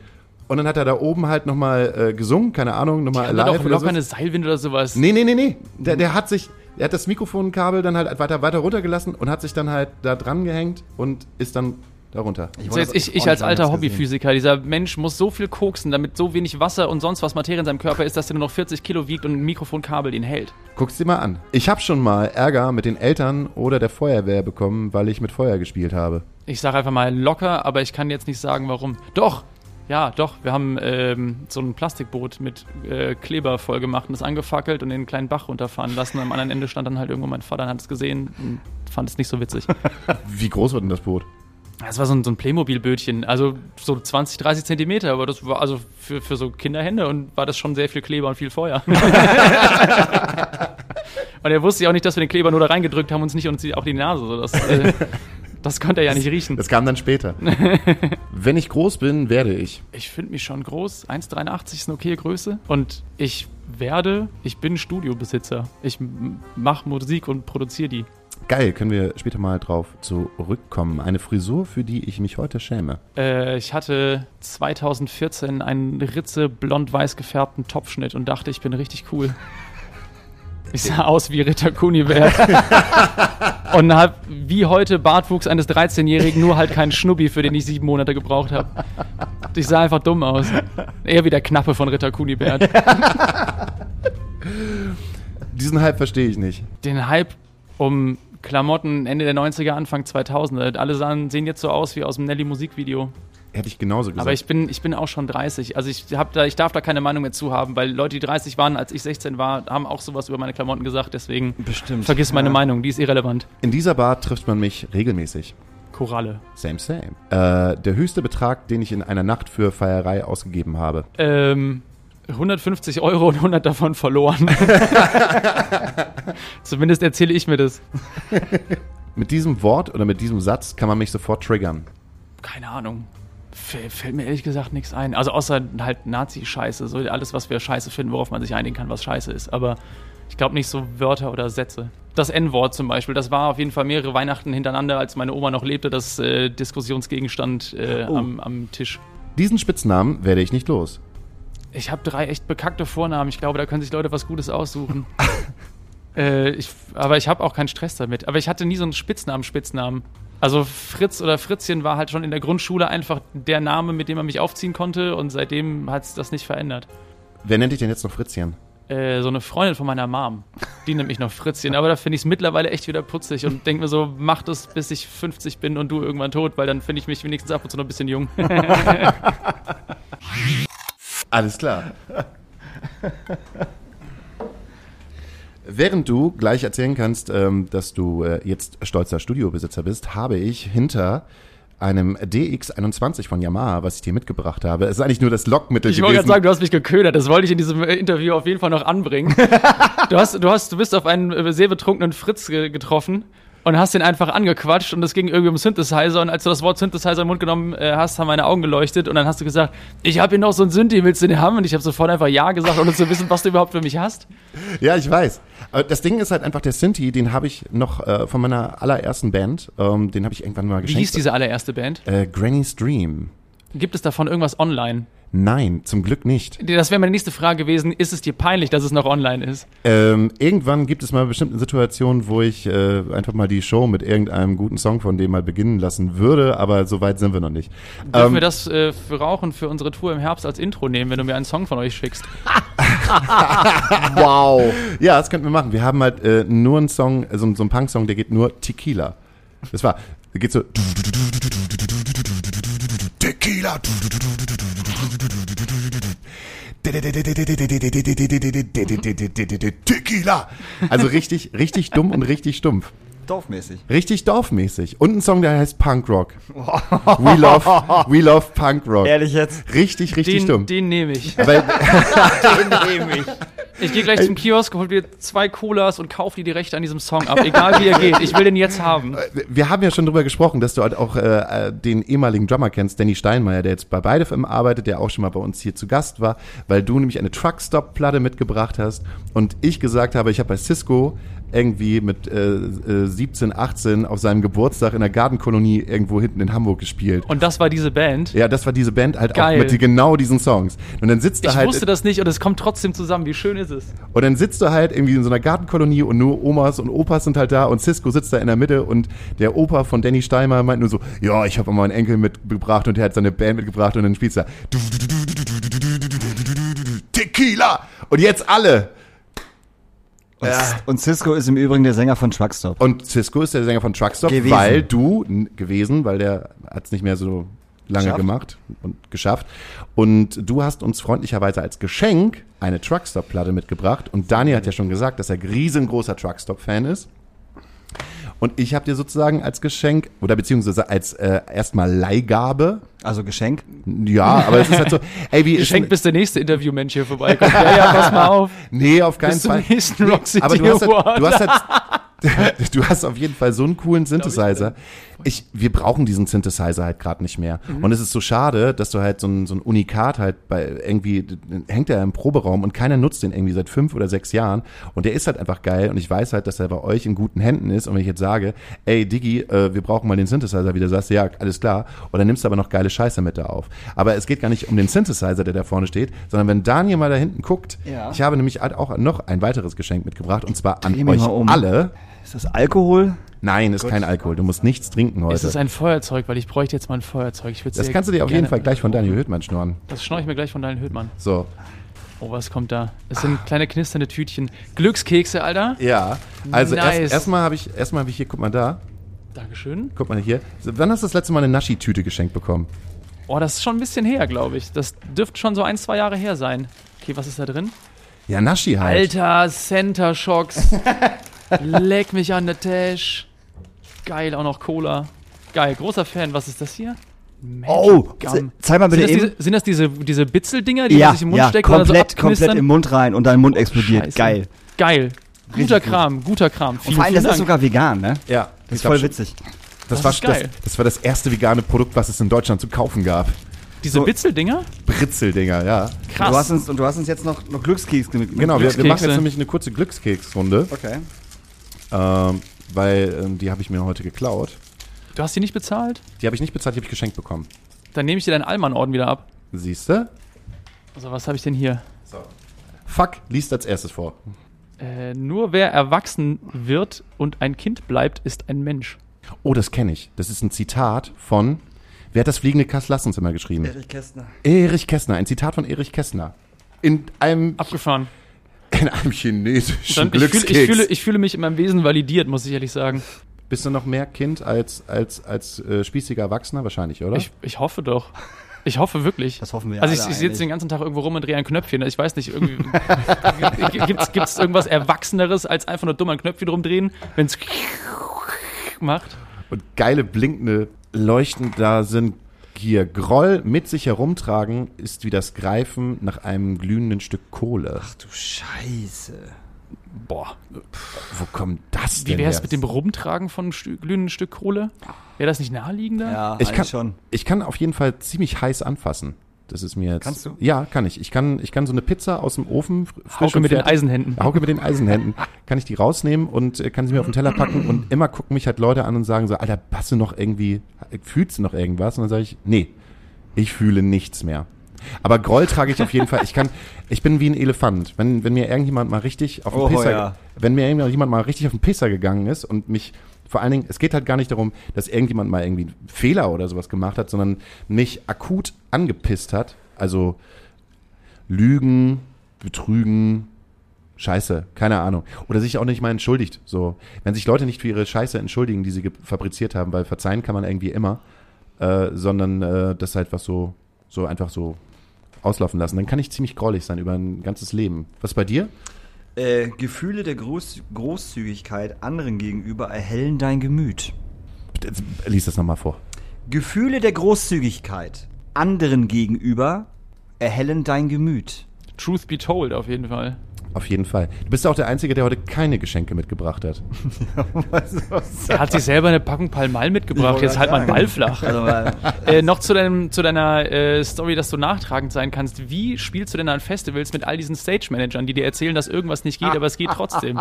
und dann hat er da oben halt nochmal äh, gesungen, keine Ahnung, nochmal live doch oder locker so. eine Seilwinde oder sowas. Nee, nee, nee, nee. Der, der hat sich, er hat das Mikrofonkabel dann halt weiter, weiter runtergelassen und hat sich dann halt da dran gehängt und ist dann darunter. So jetzt ich, ich als alter Hobbyphysiker, dieser Mensch muss so viel koksen, damit so wenig Wasser und sonst was Materie in seinem Körper ist, dass er nur noch 40 Kilo wiegt und ein Mikrofonkabel ihn hält. Guck's dir mal an. Ich habe schon mal Ärger mit den Eltern oder der Feuerwehr bekommen, weil ich mit Feuer gespielt habe. Ich sage einfach mal locker, aber ich kann jetzt nicht sagen, warum. Doch, ja, doch. Wir haben ähm, so ein Plastikboot mit äh, Kleber voll gemacht und es angefackelt und den kleinen Bach runterfahren lassen. Am anderen Ende stand dann halt irgendwo mein Vater und hat es gesehen und fand es nicht so witzig. Wie groß wird denn das Boot? Das war so ein, so ein Playmobil-Bötchen, also so 20, 30 Zentimeter, aber das war also für, für so Kinderhände und war das schon sehr viel Kleber und viel Feuer. und er wusste ja auch nicht, dass wir den Kleber nur da reingedrückt haben und uns nicht uns die- auch die Nase. So, das, äh, das konnte er ja nicht riechen. Das kam dann später. Wenn ich groß bin, werde ich. Ich finde mich schon groß. 1,83 ist eine okay Größe. Und ich werde, ich bin Studiobesitzer. Ich mache Musik und produziere die. Geil, können wir später mal drauf zurückkommen. Eine Frisur, für die ich mich heute schäme. Äh, ich hatte 2014 einen ritze blond-weiß gefärbten Topfschnitt und dachte, ich bin richtig cool. Ich sah aus wie Ritter Kunibert. und hab wie heute Bartwuchs eines 13-Jährigen, nur halt keinen Schnubbi, für den ich sieben Monate gebraucht habe. Ich sah einfach dumm aus. Eher wie der Knappe von Ritter Kunibert. Diesen Hype verstehe ich nicht. Den Hype um Klamotten Ende der 90er, Anfang 2000er. Alle sahen, sehen jetzt so aus wie aus dem Nelly-Musikvideo. Hätte ich genauso gesagt. Aber ich bin, ich bin auch schon 30. Also ich, hab da, ich darf da keine Meinung mehr zu haben, weil Leute, die 30 waren, als ich 16 war, haben auch sowas über meine Klamotten gesagt. Deswegen Bestimmt. vergiss meine Ja. Meinung, die ist irrelevant. In dieser Bar trifft man mich regelmäßig. Koralle. Same, same. Äh, der höchste Betrag, den ich in einer Nacht für Feierei ausgegeben habe. Ähm, 150 Euro und 100 davon verloren. Zumindest erzähle ich mir das. Mit diesem Wort oder mit diesem Satz kann man mich sofort triggern. Keine Ahnung. Fällt mir ehrlich gesagt nichts ein. Also außer halt Nazi-Scheiße. So alles, was wir scheiße finden, worauf man sich einigen kann, was scheiße ist. Aber ich glaube nicht so Wörter oder Sätze. Das N-Wort zum Beispiel, das war auf jeden Fall mehrere Weihnachten hintereinander, als meine Oma noch lebte, das äh, Diskussionsgegenstand äh, Oh. am, am Tisch. Diesen Spitznamen werde ich nicht los. Ich habe drei echt bekackte Vornamen. Ich glaube, da können sich Leute was Gutes aussuchen. äh, ich, aber ich habe auch keinen Stress damit. Aber ich hatte nie so einen Spitznamen, Spitznamen. Also Fritz oder Fritzchen war halt schon in der Grundschule einfach der Name, mit dem man mich aufziehen konnte und seitdem hat es das nicht verändert. Wer nennt dich denn jetzt noch Fritzchen? Äh, so eine Freundin von meiner Mom, die nennt mich noch Fritzchen, aber da finde ich es mittlerweile echt wieder putzig und denke mir so, mach das, bis ich 50 bin und du irgendwann tot, weil dann finde ich mich wenigstens ab und zu noch ein bisschen jung. Alles klar. Während du gleich erzählen kannst, ähm, dass du äh, jetzt stolzer Studiobesitzer bist, habe ich hinter einem DX21 von Yamaha, was ich dir mitgebracht habe. Es ist eigentlich nur das Lockmittel Ich wollte gerade sagen, du hast mich geködert. Das wollte ich in diesem äh, Interview auf jeden Fall noch anbringen. du, hast, du, hast, du bist auf einen äh, sehr betrunkenen Fritz ge getroffen und hast den einfach angequatscht und es ging irgendwie um Synthesizer und als du das Wort Synthesizer den Mund genommen äh, hast, haben meine Augen geleuchtet und dann hast du gesagt, ich habe hier noch so ein Synthi, willst du den haben? Und ich habe sofort einfach Ja gesagt, ohne zu wissen, was du überhaupt für mich hast. Ja, ich weiß. Das Ding ist halt einfach der Synthi, den habe ich noch äh, von meiner allerersten Band. Ähm, den habe ich irgendwann mal Wie geschenkt. hieß diese allererste Band? Äh, Granny's Dream. Gibt es davon irgendwas online? Nein, zum Glück nicht. Das wäre meine nächste Frage gewesen. Ist es dir peinlich, dass es noch online ist? Ähm, irgendwann gibt es mal bestimmte Situationen, wo ich äh, einfach mal die Show mit irgendeinem guten Song von dem mal beginnen lassen würde, aber so weit sind wir noch nicht. Dürfen Ähm, wir das äh, für Rauchen für unsere Tour im Herbst als Intro nehmen, wenn du mir einen Song von euch schickst? Wow. Ja, das könnten wir machen. Wir haben halt äh, nur einen Song, äh, so, so einen Punk-Song, der geht nur Tequila. Das war, der geht so. Tequila. Tequila. Also richtig, richtig dumm und richtig stumpf. Dorfmäßig. Richtig dorfmäßig. Und ein Song, der heißt Punk Rock. We love, we love Punk Rock. Ehrlich jetzt? Richtig, richtig dumm. Den, den nehme ich. Den nehme ich. Ich gehe gleich zum Kiosk, hol mir zwei Colas und kauf dir die Rechte an diesem Song ab. Egal wie er geht. Ich will den jetzt haben. wir haben ja schon drüber gesprochen, dass du halt auch äh, äh, den ehemaligen Drummer kennst, Danny Steinmeier, der jetzt bei beide FM arbeitet, der auch schon mal bei uns hier zu Gast war, weil du nämlich eine Truckstop-Platte mitgebracht hast und ich gesagt habe, ich habe bei Cisco irgendwie mit äh, äh, 17, 18 auf seinem Geburtstag in der Gartenkolonie irgendwo hinten in Hamburg gespielt. Und das war diese Band. Ja, das war diese Band halt Geil. auch mit die, genau diesen Songs. Und dann sitzt Ich du halt wusste das nicht und es kommt trotzdem zusammen. Wie schön ist es? und dann sitzt du halt irgendwie in so einer Gartenkolonie und nur Omas und Opas sind halt da und Cisco sitzt da in der Mitte und der Opa von Danny Steimer meint nur so, ja, ich habe mal meinen Enkel mitgebracht und der hat seine Band mitgebracht und dann spielst du da Tequila und jetzt alle. Und, und Cisco ist im Übrigen der Sänger von Truckstop. Und Cisco ist der Sänger von Truckstop, Gewesen. weil du gewesen, weil der hat es nicht mehr so lange Geschafft. gemacht und geschafft. Und du hast uns freundlicherweise als Geschenk eine Truckstop-Platte mitgebracht. Und Daniel hat ja schon gesagt, dass er riesengroßer Truckstop-Fan ist. Und ich habe dir sozusagen als Geschenk oder beziehungsweise als äh, erstmal Leihgabe, Also Geschenk. ja, aber es ist halt so, ey, wie Geschenk, ist bis der nächste Interviewmensch hier vorbeikommt. Ja, ja, pass mal auf. Nee, auf keinen Bis zum Fall. nächsten Rock City aber du hast, halt, du hast halt, du hast auf jeden Fall so einen coolen Synthesizer. Ich, wir brauchen diesen Synthesizer halt gerade nicht mehr. Und es ist so schade, dass du halt so ein, so ein Unikat halt bei irgendwie, hängt er im Proberaum und keiner nutzt den irgendwie seit fünf oder sechs Jahren. Und der ist halt einfach geil und ich weiß halt, dass er bei euch in guten Händen ist. Und wenn ich jetzt sage, ey Digi, äh, wir brauchen mal den Synthesizer wieder, sagst du, ja, alles klar. Und dann nimmst du aber noch geile Scheiße mit da auf. Aber es geht gar nicht um den Synthesizer, der da vorne steht, sondern wenn Daniel mal da hinten guckt, Ja. ich habe nämlich halt auch noch ein weiteres Geschenk mitgebracht und zwar an euch um. alle. Ist das Alkohol? Nein, ist kein Alkohol. Du musst nichts trinken heute. Es ist ein Feuerzeug, weil ich bräuchte jetzt mal ein Feuerzeug. Ich Das kannst du dir auf jeden Fall gleich von Daniel Höhtmann schnurren. Das schneide ich mir gleich von Daniel Höhtmann. So. Oh, was kommt da? Es sind kleine knisternde Tütchen. Glückskekse, Alter. Ja. Also Nice. erst erstmal habe ich, erstmal habe ich hier, guck mal da, Dankeschön. guck mal hier. Wann hast du das letzte Mal eine Naschi-Tüte geschenkt bekommen? Oh, das ist schon ein bisschen her, glaube ich. Das dürfte schon so ein, zwei Jahre her sein. Okay, was ist da drin? Ja, Naschi halt. Alter, Center Shocks. Leck mich an der Tash. Geil, auch noch Cola. Geil, großer Fan. Was ist das hier? Magic Oh, Gum. zeig mal Sind bitte das, eben. diese, sind das diese, diese Bitzeldinger, die ja, man sich im Mund ja, steckt und komplett, so komplett im Mund rein und dein Mund explodiert. Scheiße. Geil. Geil. Richtig Guter gut. Kram, guter Kram. Und vor allem, das ist sogar vegan, ne? Ja, Das ist voll schon- witzig. Das, Das war, ist das, geil. das war das erste vegane Produkt, was es in Deutschland zu kaufen gab. Diese so- Bitzeldinger? Britzeldinger, ja. Krass. Du hast uns, und du hast uns jetzt noch, noch Glückskeks. Genau, wir, wir machen jetzt nämlich eine kurze Glückskeksrunde, Okay. ähm, weil ähm, die habe ich mir heute geklaut. du hast die nicht bezahlt? Die habe ich nicht bezahlt, die habe ich geschenkt bekommen. Dann nehme ich dir deinen Allmann-Orden wieder ab. Siehst du? Also, was habe ich denn hier? Fuck, liest als erstes vor. Äh, nur wer erwachsen wird und ein Kind bleibt, ist ein Mensch. Oh, das kenne ich. Das ist ein Zitat von, wer hat das fliegende Kassenlassenzimmer geschrieben? Erich Kästner. Erich Kästner, ein Zitat von Erich Kästner. In einem, Abgefahren. in einem chinesischen Dann, ich, fühle, Glückskeks. ich, fühle, ich fühle mich in meinem Wesen validiert, muss ich ehrlich sagen. Bist du noch mehr Kind als, als, als äh, spießiger Erwachsener? Wahrscheinlich, oder? Ich, ich hoffe doch. Ich hoffe wirklich. Das hoffen wir Also ich, alle ich sitze den ganzen Tag irgendwo rum und drehe ein Knöpfchen. Ich weiß nicht, irgendwie gibt's gibt's irgendwas Erwachseneres als einfach nur dumm ein Knöpfchen rumdrehen, wenn es macht. Und geile blinkende Leuchten da sind hier. Groll mit sich herumtragen ist wie das Greifen nach einem glühenden Stück Kohle. Du Scheiße. Boah. Wo kommt das Wie denn wäre es mit dem Rumtragen von einem Stü glühenden Stück Kohle? Wäre das nicht naheliegender? Ja, Ich kann, schon. ich kann auf jeden Fall ziemlich heiß anfassen. Das ist mir jetzt. Kannst du? Ja, kann ich. Ich kann, ich kann so eine Pizza aus dem Ofen fr- frisch Hauke mit den Eisenhänden. Hauke mit den Eisenhänden. Kann ich die rausnehmen und äh, kann sie mir auf den Teller packen und immer gucken mich halt Leute an und sagen so, Alter, hast du noch irgendwie, fühlst du noch irgendwas? Und dann sage ich, nee, ich fühle nichts mehr. Aber Groll trage ich auf jeden Fall. Ich kann, ich bin wie ein Elefant. Wenn, wenn mir irgendjemand mal richtig auf den Oh, Pisser, ja. wenn mir irgendjemand mal richtig auf den Pisser gegangen ist und mich vor allen Dingen, es geht halt gar nicht darum, dass irgendjemand mal irgendwie einen Fehler oder sowas gemacht hat, sondern mich akut angepisst hat. Also Lügen, Betrügen, Scheiße, keine Ahnung. Oder sich auch nicht mal entschuldigt. So, wenn sich Leute nicht für ihre Scheiße entschuldigen, die sie fabriziert haben, weil verzeihen kann man irgendwie immer, äh, sondern äh, das halt was so, so einfach so auslaufen lassen, dann kann ich ziemlich grollig sein über ein ganzes Leben. Was bei dir? Äh, Gefühle der Groß Großzügigkeit anderen gegenüber erhellen dein Gemüt. Jetzt Lies das nochmal vor. Gefühle der Großzügigkeit anderen gegenüber erhellen dein Gemüt. Truth be told, auf jeden Fall. Auf jeden Fall. Du bist auch der Einzige, der heute keine Geschenke mitgebracht hat. Er hat sich selber eine Packung Palmal mitgebracht. Jetzt halt mal einen Ball flach. Also, mal- Äh, noch zu, deinem, zu deiner äh, Story, dass du nachtragend sein kannst. Wie spielst du denn an Festivals mit all diesen Stage-Managern, die dir erzählen, dass irgendwas nicht geht, aber es geht trotzdem?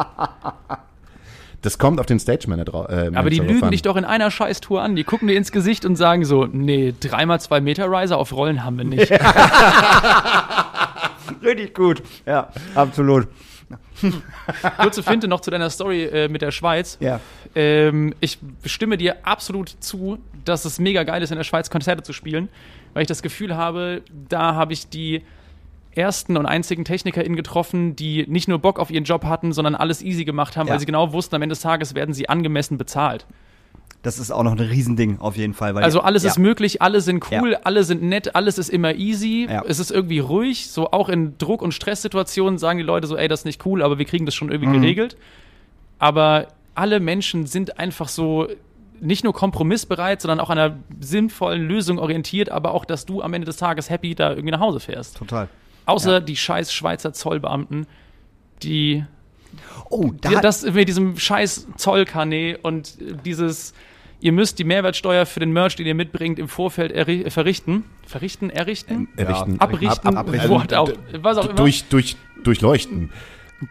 Das kommt auf den Stage Manager äh, Aber die drauf lügen an. dich doch in einer Scheißtour an. Die gucken dir ins Gesicht und sagen so, nee, dreimal zwei Meter Riser auf Rollen haben wir nicht. Richtig gut. Ja, absolut. Kurze Finte noch zu deiner Story äh, mit der Schweiz. Ja. Ähm, ich stimme dir absolut zu, dass es mega geil ist, in der Schweiz Konzerte zu spielen, weil ich das Gefühl habe, da habe ich die ersten und einzigen TechnikerInnen getroffen, die nicht nur Bock auf ihren Job hatten, sondern alles easy gemacht haben, Ja. weil sie genau wussten, am Ende des Tages werden sie angemessen bezahlt. Das ist auch noch ein Riesending auf jeden Fall. Also alles ja. ist möglich, alle sind cool, Ja. alle sind nett, alles ist immer easy, Ja. es ist irgendwie ruhig, so auch in Druck- und Stresssituationen sagen die Leute so, ey, das ist nicht cool, aber wir kriegen das schon irgendwie Mhm. geregelt. Aber alle Menschen sind einfach so nicht nur kompromissbereit, sondern auch an einer sinnvollen Lösung orientiert, aber auch, dass du am Ende des Tages happy da irgendwie nach Hause fährst. Total. Außer die scheiß Schweizer Zollbeamten, die Oh, da die, das mit diesem scheiß Zollkarnet und dieses ihr müsst die Mehrwertsteuer für den Merch, den ihr mitbringt, im Vorfeld erri- äh, verrichten. Verrichten, errichten? Errichten. Abrichten, Ab- ab- Wort auch, was auch immer. Durch, durch, durchleuchten.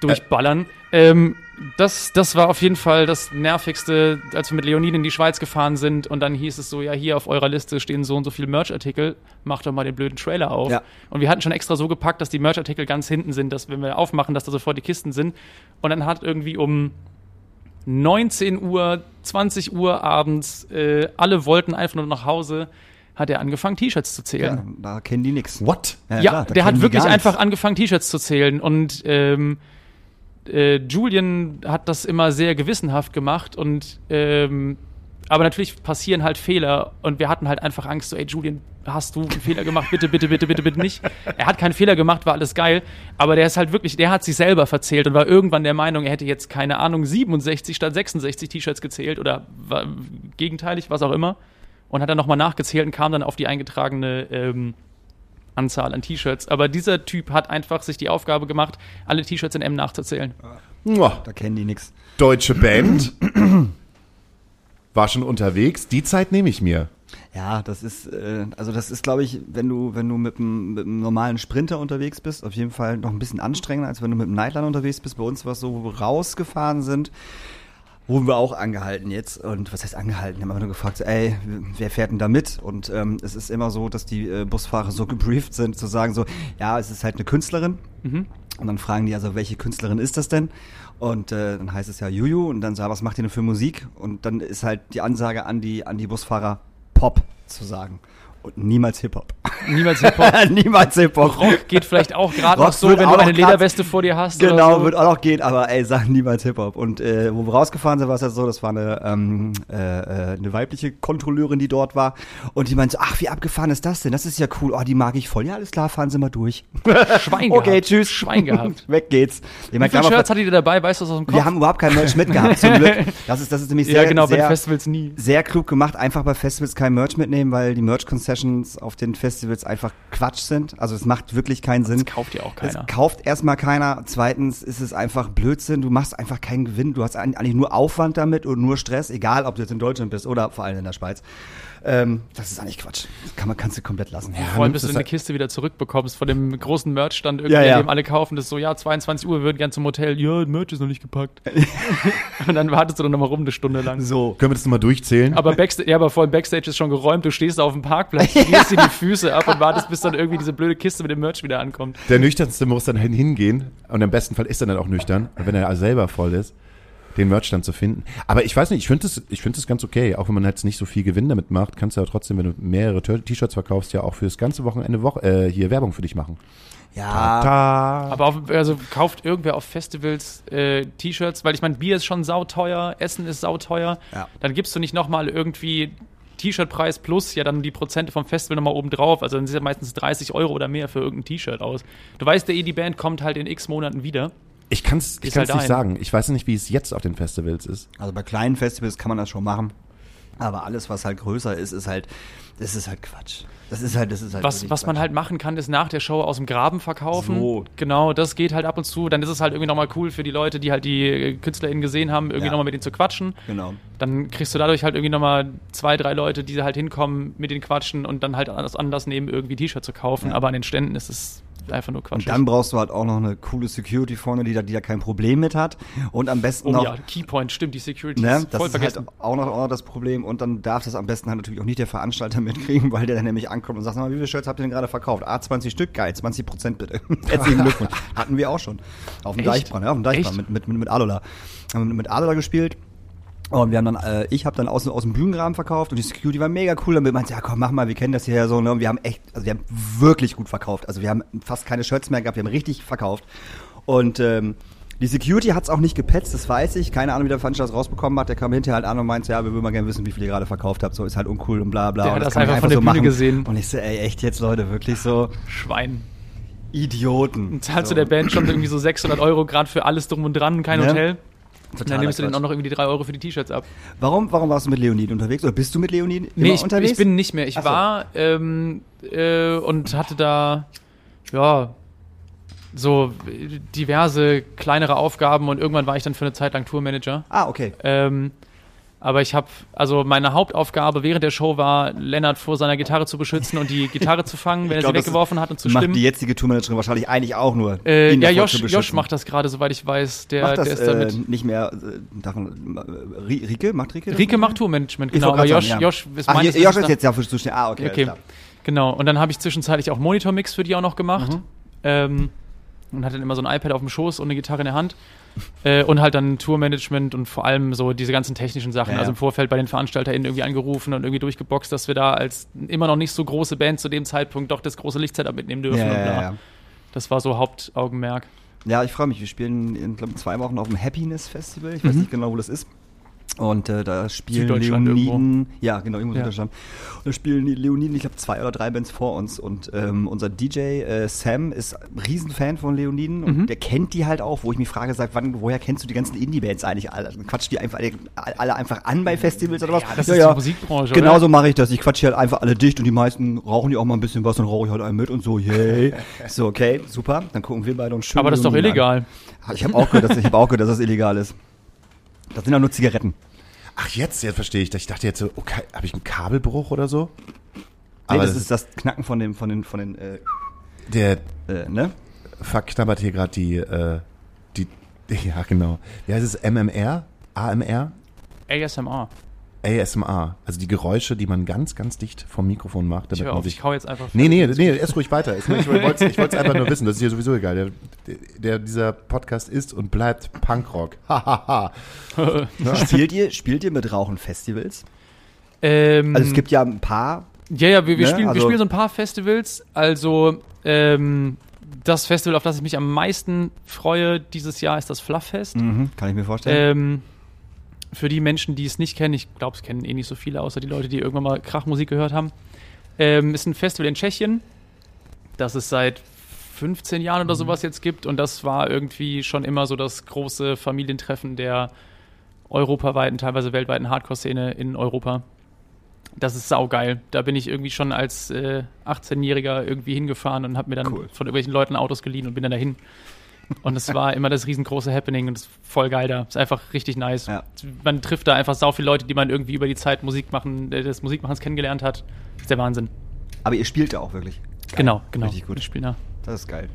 durchballern. Ähm, das, das war auf jeden Fall das Nervigste, als wir mit Leonin in die Schweiz gefahren sind und dann hieß es so, ja, hier auf eurer Liste stehen so und so viele Merch-Artikel, macht doch mal den blöden Trailer auf. Ja. Und wir hatten schon extra so gepackt, dass die Merch-Artikel ganz hinten sind, dass wenn wir aufmachen, dass da sofort die Kisten sind. Und dann hat irgendwie um 19 Uhr, 20 Uhr abends, äh, alle wollten einfach nur nach Hause, hat er angefangen, T-Shirts zu zählen. Ja, da kennen die nix. What? Ja, klar, da der hat wirklich nichts. einfach angefangen, T-Shirts zu zählen. Und ähm, äh, Julian hat das immer sehr gewissenhaft gemacht. Und ähm, aber natürlich passieren halt Fehler. Und wir hatten halt einfach Angst, so, ey Julian, hast du einen Fehler gemacht? Bitte, bitte, bitte, bitte, bitte nicht. Er hat keinen Fehler gemacht, war alles geil. Aber der ist halt wirklich, der hat sich selber verzählt und war irgendwann der Meinung, er hätte jetzt, keine Ahnung, 67 statt 66 T-Shirts gezählt oder war, gegenteilig, was auch immer. Und hat dann nochmal nachgezählt und kam dann auf die eingetragene ähm, Anzahl an T-Shirts. Aber dieser Typ hat einfach sich die Aufgabe gemacht, alle T-Shirts in M nachzuzählen. Da kennen die nix. Deutsche Band. War schon unterwegs. Die Zeit nehme ich mir. Ja, das ist, äh, also das ist, glaube ich, wenn du, wenn du mit einem, mit einem normalen Sprinter unterwegs bist, auf jeden Fall noch ein bisschen anstrengender, als wenn du mit einem Nightliner unterwegs bist. Bei uns war es so, wo wir rausgefahren sind, wurden wir auch angehalten jetzt. Und was heißt angehalten? Wir haben einfach nur gefragt, so, ey, wer fährt denn da mit? Und ähm, es ist immer so, dass die äh, Busfahrer so gebrieft sind, zu sagen so, ja, es ist halt eine Künstlerin. Und dann fragen die also, welche Künstlerin ist das denn? Und äh, dann heißt es ja Juju und dann sagt, was macht ihr denn für Musik? Und dann ist halt die Ansage an die, an die Busfahrer, Pop zu sagen. Und niemals Hip-Hop. Niemals Hip-Hop. niemals Hip-Hop. Rock geht vielleicht auch gerade noch so, wenn du eine Lederweste vor dir hast. Genau, oder wird so. auch noch gehen, aber ey, sag niemals Hip-Hop. Und äh, wo wir rausgefahren sind, war es ja so, das war eine, ähm, äh, äh, eine weibliche Kontrolleurin, die dort war. Und die meinte so, ach, wie abgefahren ist das denn? Das ist ja cool. Oh, die mag ich voll. Ja, alles klar, fahren Sie mal durch. Schwein Okay, gehabt. tschüss. Schwein gehabt. Weg geht's. Ich Wie mein, viele klar, Shirts hattet ihr dabei? Weißt du das aus dem Kopf? wir haben überhaupt kein Merch mitgehabt, zum Glück. Das ist, das ist nämlich sehr, ja, genau, bei sehr, Festivals nie. sehr klug gemacht, einfach bei Festivals kein Merch mitnehmen, weil die Merch-Concessions auf den Festivals einfach Quatsch sind. Also es macht wirklich keinen Sinn. Das kauft ja auch keiner. Es kauft erstmal keiner. Zweitens ist es einfach Blödsinn. Du machst einfach keinen Gewinn. Du hast eigentlich nur Aufwand damit und nur Stress, egal ob du jetzt in Deutschland bist oder vor allem in der Schweiz. Ähm, das ist eigentlich Quatsch. Das kann man, kannst du komplett lassen. Vor allem, bis das du eine hat- Kiste wieder zurückbekommst von dem großen Merchstand irgendwie, Ja, ja. dem alle kaufen. Das ist so, ja, 22 Uhr, wir würden gern zum Hotel. Ja, Merch ist noch nicht gepackt. und dann wartest du dann nochmal rum eine Stunde lang. So. Können wir das nochmal durchzählen? Aber Backstage, ja, aber vor allem Backstage ist schon geräumt. Du stehst auf dem Parkplatz, schließt dir die Füße ab und wartest, bis dann irgendwie diese blöde Kiste mit dem Merch wieder ankommt. Der nüchternste muss dann hin- hingehen und im besten Fall ist er dann auch nüchtern, wenn er selber voll ist, den Merch dann zu finden. Aber ich weiß nicht, ich finde das, ich finde das ganz okay, auch wenn man jetzt nicht so viel Gewinn damit macht, kannst du ja trotzdem, wenn du mehrere T-Shirts verkaufst, ja auch fürs ganze Wochenende Woche, äh, hier Werbung für dich machen. Ja. Ta. Aber auf, also kauft irgendwer auf Festivals äh, T-Shirts, weil ich meine, Bier ist schon sauteuer, Essen ist sauteuer. Ja. Dann gibst du nicht nochmal irgendwie T-Shirt-Preis plus ja dann die Prozente vom Festival nochmal oben drauf. Also dann sind ja meistens 30 Euro oder mehr für irgendein T-Shirt aus. Du weißt, der eh, die Band kommt halt in x Monaten wieder. Ich kann es ich Ist kann's halt nicht sagen. Ich weiß nicht, wie es jetzt auf den Festivals ist. Also bei kleinen Festivals kann man das schon machen. Aber alles, was halt größer ist, ist halt, das ist halt Quatsch. Das ist halt, das ist halt. Was, was man halt machen kann, ist nach der Show aus dem Graben verkaufen. So. Genau, das geht halt ab und zu. Dann ist es halt irgendwie nochmal cool für die Leute, die halt die KünstlerInnen gesehen haben, irgendwie Ja. nochmal mit denen zu quatschen. Genau. Dann kriegst du dadurch halt irgendwie nochmal zwei, drei Leute, die halt hinkommen, mit denen quatschen und dann halt anders Anlass nehmen, irgendwie T-Shirt zu kaufen. Ja. Aber an den Ständen ist es einfach nur Quatsch. Und dann brauchst du halt auch noch eine coole Security vorne, die da, die da kein Problem mit hat. Und am besten oh noch. ja, Keypoint, stimmt, die Security Ne, ist das voll ist vergessen. halt auch noch, auch noch das Problem. Und dann darf das am besten halt natürlich auch nicht der Veranstalter mitkriegen, weil der dann nämlich ankommt und sagt, sag mal, wie viele Shirts habt ihr denn gerade verkauft? Ah, 20 Stück, geil, 20 Prozent bitte. Herzlichen Glückwunsch. Hatten wir auch schon. Auf dem Echt? Deichbrand, ja, auf dem Deichbrand mit, mit, mit, mit Alola. Haben mit Alola gespielt. Und wir haben dann, äh, ich habe dann aus, aus dem Bühnenrahmen verkauft und die Security war mega cool. Damit meinte, ja komm, mach mal, wir kennen das hier ja so. Ne? Und wir haben echt, also wir haben wirklich gut verkauft. Also wir haben fast keine Shirts mehr gehabt, wir haben richtig verkauft. Und ähm, die Security hat's auch nicht gepetzt, das weiß ich. Keine Ahnung, wie der Veranstalter das rausbekommen hat. Der kam hinterher halt an und meinte, ja, wir würden mal gerne wissen, wie viel ihr gerade verkauft habt. So ist halt uncool und bla bla. Der und hat das man einfach von der Bühne gesehen. Und ich so, ey, echt jetzt, Leute, wirklich so Schwein. Idioten. Und zahlst so. du der Band schon irgendwie so 600 Euro gerade für alles drum und dran, kein Ne? Hotel. Totaler dann nimmst du denen auch noch irgendwie die 3 Euro für die T-Shirts ab. Warum, warum warst du mit Leonid unterwegs? Oder bist du mit Leonid Nee, ich, unterwegs? ich bin nicht mehr. Ich so. war ähm, äh, und hatte da, ja, so diverse kleinere Aufgaben und irgendwann war ich dann für eine Zeit lang Tourmanager. Ah, okay. Ähm, Aber ich habe, also meine Hauptaufgabe während der Show war, Lennart vor seiner Gitarre zu beschützen und die Gitarre zu fangen, wenn er glaub, sie das weggeworfen hat und zu macht stimmen. die jetzige Tourmanagerin wahrscheinlich eigentlich auch nur. Äh, ja, Josh, Josh macht das gerade, soweit ich weiß. Der, Macht das der ist damit. äh, nicht mehr. Äh, äh, Ri- Rike? Macht Rike? Rieke mehr? macht Tourmanagement, genau. Aber Josh, ja. Josh ist Ach, meines Josh ist jetzt ja für zuständig. Ah, okay. Okay, genau. Und dann habe ich zwischenzeitlich auch Monitormix für die auch noch gemacht. Mhm. Ähm, und hatte dann immer so ein iPad auf dem Schoß und eine Gitarre in der Hand. Äh, und halt dann Tourmanagement und vor allem so diese ganzen technischen Sachen. Ja, Also im Vorfeld bei den VeranstalterInnen irgendwie angerufen und irgendwie durchgeboxt, dass wir da als immer noch nicht so große Band zu dem Zeitpunkt doch das große Lichtsetup mitnehmen dürfen. Ja. Das war so Hauptaugenmerk. Ja, ich freue mich. Wir spielen in glaub, zwei Wochen auf dem Happiness Festival. Ich weiß nicht genau, wo das ist. Und äh, da spielen Leoniden. Ja, genau, irgendwo Ja. Süddeutschland. Und da spielen Leoniden, ich glaube, zwei oder drei Bands vor uns. Und ähm, unser DJ äh, Sam ist ein Riesenfan von Leoniden und Mhm. der kennt die halt auch, wo ich mich frage, seit wann, woher kennst du die ganzen Indie-Bands eigentlich alle? Quatsch die einfach alle, einfach an bei Festivals oder was? Ja, das ist die Musikbranche, Genau so mache ich das. Ich quatsche halt einfach alle dicht und die meisten rauchen die auch mal ein bisschen was, dann rauche ich halt einen mit und so, yay. so, okay, super. Dann gucken wir beide uns schön Aber das ist doch Leoniden an. illegal. Ah, Ich habe auch gehört, dass, ich hab auch gehört, dass das illegal ist. Das sind ja nur Zigaretten. Ach, jetzt, jetzt verstehe ich. Ich dachte jetzt so, okay, habe ich einen Kabelbruch oder so? Nee, Aber das das ist das Knacken von dem, von den, von den, äh, Der äh, ne? verknabbert hier gerade die, äh, die, ja genau. Wie heißt es? MMR? AMR? ASMR. ASMR. Also die Geräusche, die man ganz, ganz dicht vom Mikrofon macht, Ich damit hör man auf, ich sich. kau jetzt einfach. Nee, nee, nee, erst ruhig weiter. Ich wollte es ich einfach nur wissen, das ist hier sowieso egal. Der, der, dieser Podcast ist und bleibt Punkrock. Hahaha. Spielt ihr, spielt ihr mit Rauchen Festivals? Ähm, Also es gibt ja ein paar. Ja, ja, wir, wir, Ne? spielen, wir Also- spielen so ein paar Festivals. Also, ähm, das Festival, auf das ich mich am meisten freue dieses Jahr, ist das Flufffest. Mhm, kann ich mir vorstellen. Ähm, für die Menschen, die es nicht kennen, ich glaube, es kennen eh nicht so viele, außer die Leute, die irgendwann mal Krachmusik gehört haben, ähm, ist ein Festival in Tschechien, das es seit 15 Jahren oder sowas jetzt gibt. Und das war irgendwie schon immer so das große Familientreffen der europaweiten, teilweise weltweiten Hardcore-Szene in Europa. Das ist saugeil. Da bin ich irgendwie schon als äh, 18-Jähriger irgendwie hingefahren und habe mir dann Cool. von irgendwelchen Leuten Autos geliehen und bin dann dahin. Und es war immer das riesengroße Happening und es ist voll geil da. Ist einfach richtig nice. Ja. Man trifft da einfach sau viele Leute, die man irgendwie über die Zeit Musik machen, äh, des Musikmachens kennengelernt hat. ist der Wahnsinn. Aber ihr spielt ja auch wirklich. Geil. Genau, genau. Richtig gut. Wir spielen da. Das ist geil.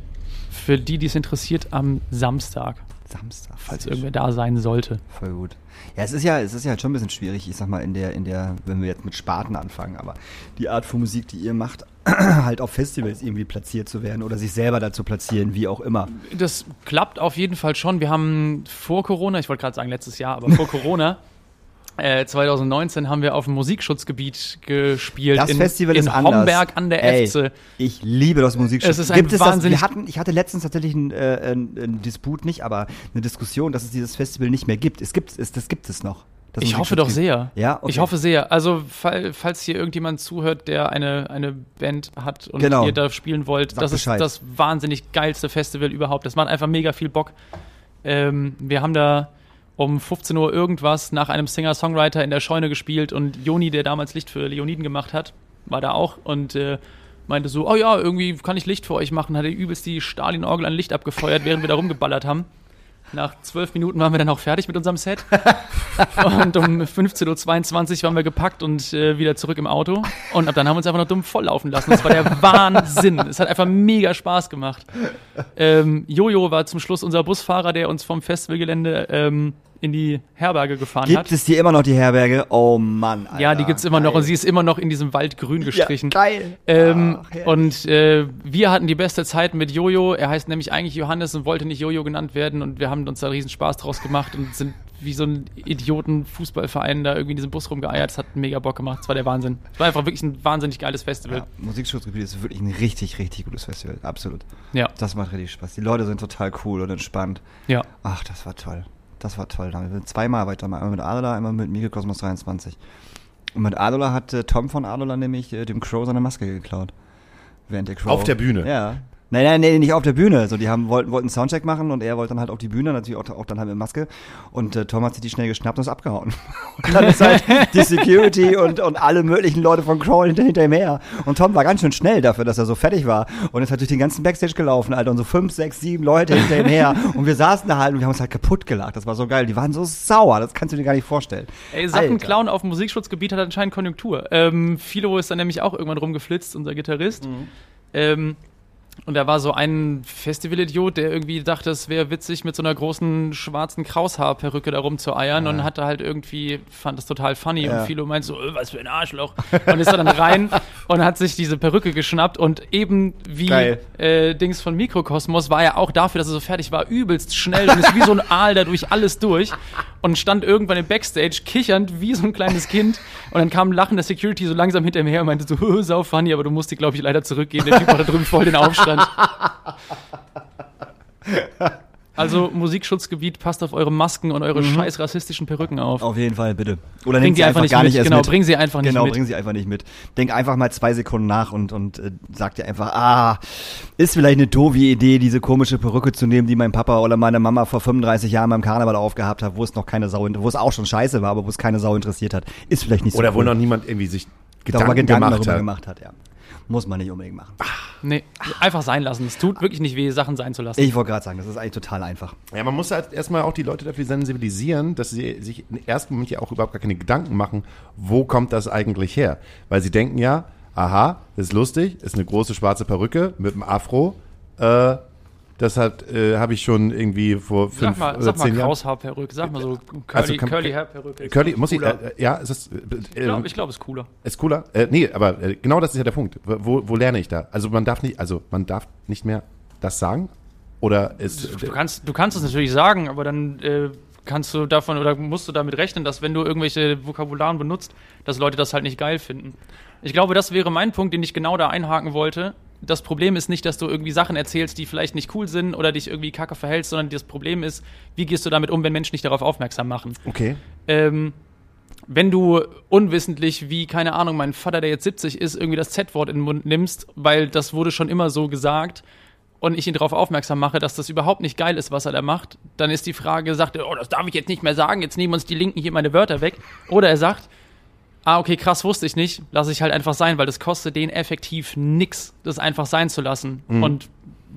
Für die, die es interessiert, am Samstag, Samstag. falls irgendwer da sein sollte. Voll gut. Ja, es ist ja, es ist ja halt schon ein bisschen schwierig, ich sag mal, in der, in der, wenn wir jetzt mit Sparten anfangen, aber die Art von Musik, die ihr macht, halt auf Festivals irgendwie platziert zu werden oder sich selber dazu platzieren, wie auch immer. Das klappt auf jeden Fall schon. Wir haben vor Corona, ich wollte gerade sagen letztes Jahr, aber vor Corona, äh, 2019 haben wir auf dem Musikschutzgebiet gespielt. Das in, Festival in ist anders. Homberg an der Ey, Efze. Ich liebe das Musikstück. Es ist ein das? wahnsinnig- Wir hatten, ich hatte letztens tatsächlich einen, äh, einen, Disput, nicht, aber eine Diskussion, dass es dieses Festival nicht mehr gibt. Es gibt es, das gibt es noch. Das Ich hoffe doch Musikschutzgebiet. sehr. Ja, okay. Ich hoffe sehr. Also, fall, falls hier irgendjemand zuhört, der eine, eine Band hat und Genau. ihr da spielen wollt, Sag das Bescheid. ist das wahnsinnig geilste Festival überhaupt. Das macht einfach mega viel Bock. Ähm, wir haben da um 15 Uhr irgendwas nach einem Singer-Songwriter in der Scheune gespielt und Joni, der damals Licht für Leoniden gemacht hat, war da auch und äh, meinte so, oh ja, irgendwie kann ich Licht für euch machen, hat er übelst die Stalin-Orgel an Licht abgefeuert, während wir da rumgeballert haben. Nach zwölf Minuten waren wir dann auch fertig mit unserem Set. Und um 15.22 Uhr waren wir gepackt und äh, wieder zurück im Auto. Und ab dann haben wir uns einfach noch dumm volllaufen lassen. Das war der Wahnsinn. Es hat einfach mega Spaß gemacht. Ähm, Jojo war zum Schluss unser Busfahrer, der uns vom Festivalgelände ähm, in die Herberge gefahren Gibt hat. es hier immer noch die Herberge? Oh Mann, Alter. ja, die gibt's immer noch und sie ist immer noch in diesem Wald grün gestrichen. Ja, geil. Ähm, Ach, und äh, wir hatten die beste Zeit mit Jojo. Er heißt nämlich eigentlich Johannes und wollte nicht Jojo genannt werden. Und wir haben uns da riesen Spaß draus gemacht und sind wie so ein Idioten-Fußballverein da irgendwie in diesem Bus rumgeeiert. Es hat mega Bock gemacht. Es war der Wahnsinn. Es war einfach wirklich ein wahnsinnig geiles Festival. Ja, Musikschutzgebiet ist wirklich ein richtig, richtig gutes Festival. Absolut. Ja, Das macht richtig Spaß. Die Leute sind total cool und entspannt. ja. Ach, das war toll. Das war toll. Da wir zweimal weiter. Einmal mit Adola, einmal mit Mikrokosmos 23. Und mit Adola hat äh, Tom von Adola nämlich äh, dem Crow seine Maske geklaut. Während der Crow. Auf der Bühne? Ja. Nein, nein, nein, nicht auf der Bühne. So, die haben, wollten, wollten einen Soundcheck machen und er wollte dann halt auf die Bühne, natürlich auch, auch dann halt mit Maske. Und äh, Tom hat sich die schnell geschnappt und ist abgehauen. Und dann ist halt die Security und, und alle möglichen Leute von Crawl hinter, hinter ihm her. Und Tom war ganz schön schnell dafür, dass er so fertig war. Und ist halt durch den ganzen Backstage gelaufen, Alter. Und so fünf, sechs, sieben Leute hinter ihm her. Und wir saßen da halt und wir haben uns halt kaputt gelacht. Das war so geil. Die waren so sauer. Das kannst du dir gar nicht vorstellen. Ey, Sachen klauen auf dem Musikschutzgebiet hat anscheinend Konjunktur. Ähm, Philo ist dann nämlich auch irgendwann rumgeflitzt, unser Gitarrist. Mhm. Ähm, und da war so ein Festivalidiot, der irgendwie dachte, es wäre witzig, mit so einer großen schwarzen Kraushaarperücke da rumzueiern und hatte halt irgendwie, fand das total funny Ja. und Philo meint so, äh, was für ein Arschloch. Und ist da dann rein und hat sich diese Perücke geschnappt und eben wie äh, Dings von Mikrokosmos war er auch dafür, dass er so fertig war, übelst schnell und ist wie so ein Aal da durch alles durch und stand irgendwann im Backstage kichernd wie so ein kleines Kind und dann kam ein lachender Security so langsam hinter ihm her und meinte so, sau funny, aber du musst die, glaube ich, leider zurückgehen. Der Typ hat da drüben voll den Aufstand. Also Musikschutzgebiet, passt auf eure Masken und eure scheiß rassistischen Perücken auf. Auf jeden Fall, bitte. Oder Bring nehmt sie einfach einfach nicht gar mit. nicht erst Genau, mit. bring sie einfach nicht genau, mit. bring sie einfach nicht mit. Denk einfach mal zwei Sekunden nach und, und äh, sag dir einfach, ah, ist vielleicht eine doofe Idee, diese komische Perücke zu nehmen, die mein Papa oder meine Mama vor 35 Jahren beim Karneval aufgehabt hat, wo es noch keine Sau, wo es auch schon scheiße war, aber wo es keine Sau interessiert hat. Ist vielleicht nicht so Oder wo cool. noch niemand irgendwie sich Gedanken, Gedanken gemacht hat. gemacht hat, ja. Muss man nicht unbedingt machen. Nee, einfach sein lassen. Es tut wirklich nicht weh, Sachen sein zu lassen. Ich wollte gerade sagen, das ist eigentlich total einfach. Ja, man muss halt erstmal auch die Leute dafür sensibilisieren, dass sie sich im ersten Moment ja auch überhaupt gar keine Gedanken machen, wo kommt das eigentlich her? Weil sie denken ja, aha, das ist lustig, ist eine große schwarze Perücke mit einem Afro. Äh, das hat, äh, habe ich schon irgendwie vor sag fünf mal, oder sag mal zehn Jahren. Kraushaarperücke, sag mal so Curly, Also kann- Curly Hairperücke. Curly, muss ich, cooler. äh, ja, ist das, äh, Ich glaube, ich glaub, es ist cooler. Ist cooler? Äh, nee, aber äh, genau das ist ja der Punkt. Wo, wo lerne ich da? Also man darf nicht, also man darf nicht mehr das sagen? Oder ist Du kannst, du kannst es natürlich sagen, aber dann äh, kannst du davon oder musst du damit rechnen, dass wenn du irgendwelche Vokabularen benutzt, dass Leute das halt nicht geil finden. Ich glaube, das wäre mein Punkt, den ich genau da einhaken wollte. Das Problem ist nicht, dass du irgendwie Sachen erzählst, die vielleicht nicht cool sind oder dich irgendwie kacke verhältst, sondern das Problem ist, wie gehst du damit um, wenn Menschen dich darauf aufmerksam machen. okay? ähm, wenn du unwissentlich, wie, keine Ahnung, mein Vater, der jetzt 70 ist, irgendwie das Z-Wort in den Mund nimmst, weil das wurde schon immer so gesagt und ich ihn darauf aufmerksam mache, dass das überhaupt nicht geil ist, was er da macht, dann ist die Frage, sagt er, oh, das darf ich jetzt nicht mehr sagen, jetzt nehmen uns die Linken hier meine Wörter weg. Oder er sagt, ah, okay, krass, wusste ich nicht, lasse ich halt einfach sein, weil das kostet den effektiv nix, das einfach sein zu lassen. Und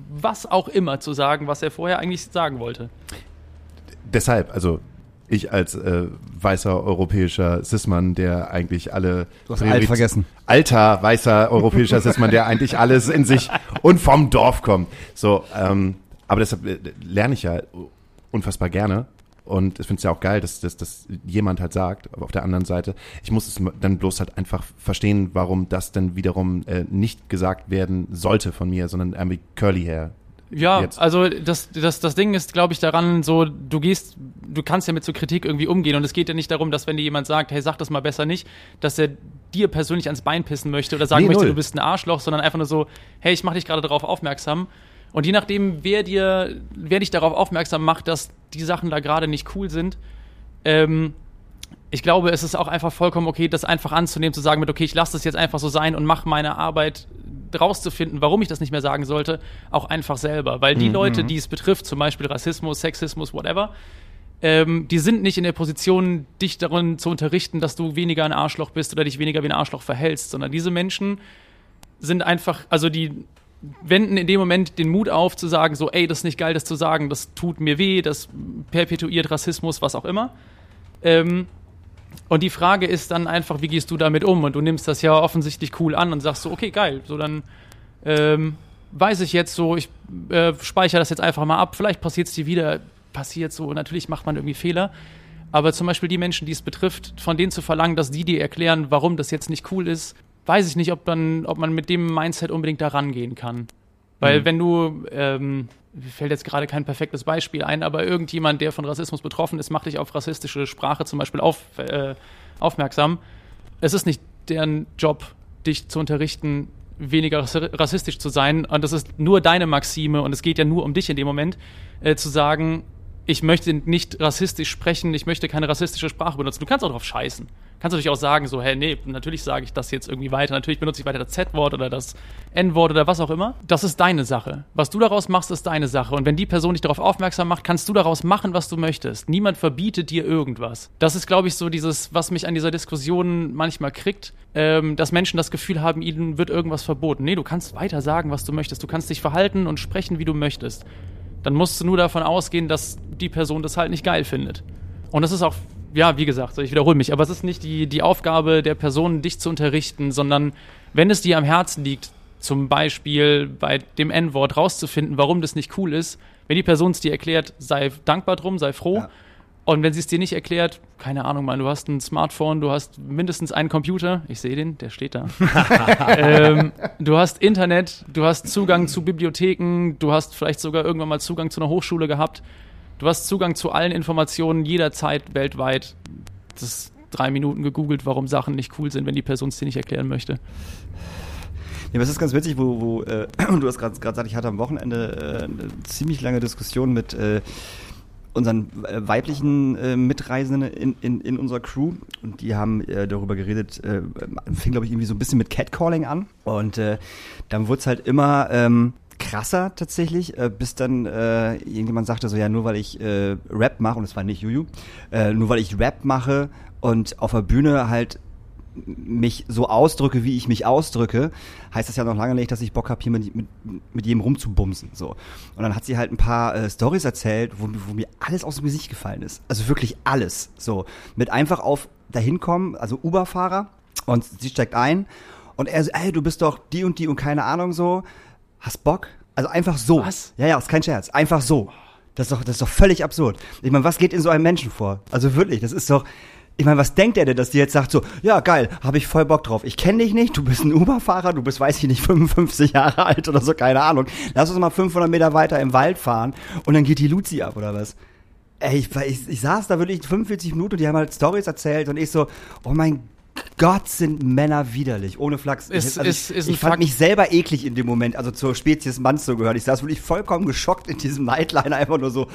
was auch immer zu sagen, was er vorher eigentlich sagen wollte. Deshalb, also ich als äh, weißer europäischer Cis-Mann, der eigentlich alle Du hast alt vergessen. Alter weißer europäischer Cis-Mann, der eigentlich alles in sich und vom Dorf kommt. So, ähm, aber deshalb äh, lerne ich ja unfassbar gerne. Und ich finde es ja auch geil, dass, dass, dass jemand halt sagt, aber auf der anderen Seite, ich muss es dann bloß halt einfach verstehen, warum das dann wiederum äh, nicht gesagt werden sollte von mir, sondern irgendwie Curly Hair. Ja, Jetzt. also das, das, das Ding ist, glaube ich, daran, so, du gehst, du kannst ja mit so Kritik irgendwie umgehen und es geht ja nicht darum, dass wenn dir jemand sagt, hey, sag das mal besser nicht, dass er dir persönlich ans Bein pissen möchte oder sagen Nee, möchte, null. du bist ein Arschloch, sondern einfach nur so, hey, ich mache dich gerade darauf aufmerksam. Und je nachdem, wer dir, wer dich darauf aufmerksam macht, dass die Sachen da gerade nicht cool sind, ähm, ich glaube, es ist auch einfach vollkommen okay, das einfach anzunehmen, zu sagen mit, okay, ich lasse das jetzt einfach so sein und mache meine Arbeit rauszufinden, warum ich das nicht mehr sagen sollte, auch einfach selber. Weil die Leute, die es betrifft, zum Beispiel Rassismus, Sexismus, whatever, ähm, die sind nicht in der Position, dich darin zu unterrichten, dass du weniger ein Arschloch bist oder dich weniger wie ein Arschloch verhältst, sondern diese Menschen sind einfach, also die wenden in dem Moment den Mut auf, zu sagen, so, ey, das ist nicht geil, das zu sagen, das tut mir weh, das perpetuiert Rassismus, was auch immer. Ähm, und die Frage ist dann einfach, wie gehst du damit um? Und du nimmst das ja offensichtlich cool an und sagst so, okay, geil, so dann ähm, weiß ich jetzt so, ich äh, speichere das jetzt einfach mal ab, vielleicht passiert es dir wieder, passiert so, natürlich macht man irgendwie Fehler. Aber zum Beispiel die Menschen, die es betrifft, von denen zu verlangen, dass die dir erklären, warum das jetzt nicht cool ist, weiß ich nicht, ob man, ob man mit dem Mindset unbedingt da rangehen kann. Weil wenn du, ähm, mir fällt jetzt gerade kein perfektes Beispiel ein, aber irgendjemand, der von Rassismus betroffen ist, macht dich auf rassistische Sprache zum Beispiel auf, äh, aufmerksam. Es ist nicht deren Job, dich zu unterrichten, weniger rassi- rassistisch zu sein. Und das ist nur deine Maxime und es geht ja nur um dich in dem Moment, äh, zu sagen, ich möchte nicht rassistisch sprechen, ich möchte keine rassistische Sprache benutzen. Du kannst auch drauf scheißen. Kannst natürlich auch sagen, so, hey, nee, natürlich sage ich das jetzt irgendwie weiter, natürlich benutze ich weiter das Z-Wort oder das N-Wort oder was auch immer. Das ist deine Sache. Was du daraus machst, ist deine Sache. Und wenn die Person dich darauf aufmerksam macht, kannst du daraus machen, was du möchtest. Niemand verbietet dir irgendwas. Das ist, glaube ich, so dieses, was mich an dieser Diskussion manchmal kriegt, ähm, dass Menschen das Gefühl haben, ihnen wird irgendwas verboten. Nee, du kannst weiter sagen, was du möchtest. Du kannst dich verhalten und sprechen, wie du möchtest. Dann musst du nur davon ausgehen, dass die Person das halt nicht geil findet. Und das ist auch ja, wie gesagt, ich wiederhole mich, aber es ist nicht die, die Aufgabe der Person, dich zu unterrichten, sondern wenn es dir am Herzen liegt, zum Beispiel bei dem N-Wort rauszufinden, warum das nicht cool ist, wenn die Person es dir erklärt, sei dankbar drum, sei froh. Ja. Und wenn sie es dir nicht erklärt, keine Ahnung, mal, du hast ein Smartphone, du hast mindestens einen Computer, ich sehe den, der steht da. ähm, du hast Internet, du hast Zugang zu Bibliotheken, du hast vielleicht sogar irgendwann mal Zugang zu einer Hochschule gehabt. Du hast Zugang zu allen Informationen jederzeit weltweit. Das ist drei Minuten gegoogelt, warum Sachen nicht cool sind, wenn die Person es dir nicht erklären möchte. Ja, das ist ganz witzig, wo, wo äh, du hast gerade gesagt, ich hatte am Wochenende äh, eine ziemlich lange Diskussion mit äh, unseren äh, weiblichen äh, Mitreisenden in, in, in unserer Crew. Und die haben äh, darüber geredet, äh, fing glaube ich irgendwie so ein bisschen mit Catcalling an. Und äh, dann wurde es halt immer ähm, krasser tatsächlich, äh, bis dann äh, irgendjemand sagte so, ja, nur weil ich äh, Rap mache, und es war nicht Juju, äh, nur weil ich Rap mache und auf der Bühne halt mich so ausdrücke, wie ich mich ausdrücke, heißt das ja noch lange nicht, dass ich Bock habe, hier mit, mit, mit jedem rumzubumsen. So. Und dann hat sie halt ein paar äh, Stories erzählt, wo, wo mir alles aus dem Gesicht gefallen ist. Also wirklich alles. So. Mit einfach auf dahin kommen, also Uber-Fahrer, und sie steigt ein und er so, ey, du bist doch die und die und keine Ahnung so hast Bock? Also einfach so. Was? Ja, ja, ist kein Scherz. Einfach so. Das ist doch, das ist doch völlig absurd. Ich meine, was geht in so einem Menschen vor? Also wirklich, das ist doch. Ich meine, was denkt er denn, dass die jetzt sagt so, ja geil, habe ich voll Bock drauf. Ich kenne dich nicht, du bist ein Uber-Fahrer, du bist, weiß ich nicht, 55 Jahre alt oder so, keine Ahnung. Lass uns mal 500 Meter weiter im Wald fahren und dann geht die Luzi ab oder was? Ey, ich, ich, ich saß da wirklich 45 Minuten und die haben halt Stories erzählt und ich so, oh mein Gott, sind Männer widerlich, ohne Flachs. Ist, also ist, ich, ist ich fand mich selber eklig in dem Moment, also zur Spezies Mann zu gehören. Ich saß wirklich vollkommen geschockt in diesem Nightliner, einfach nur so.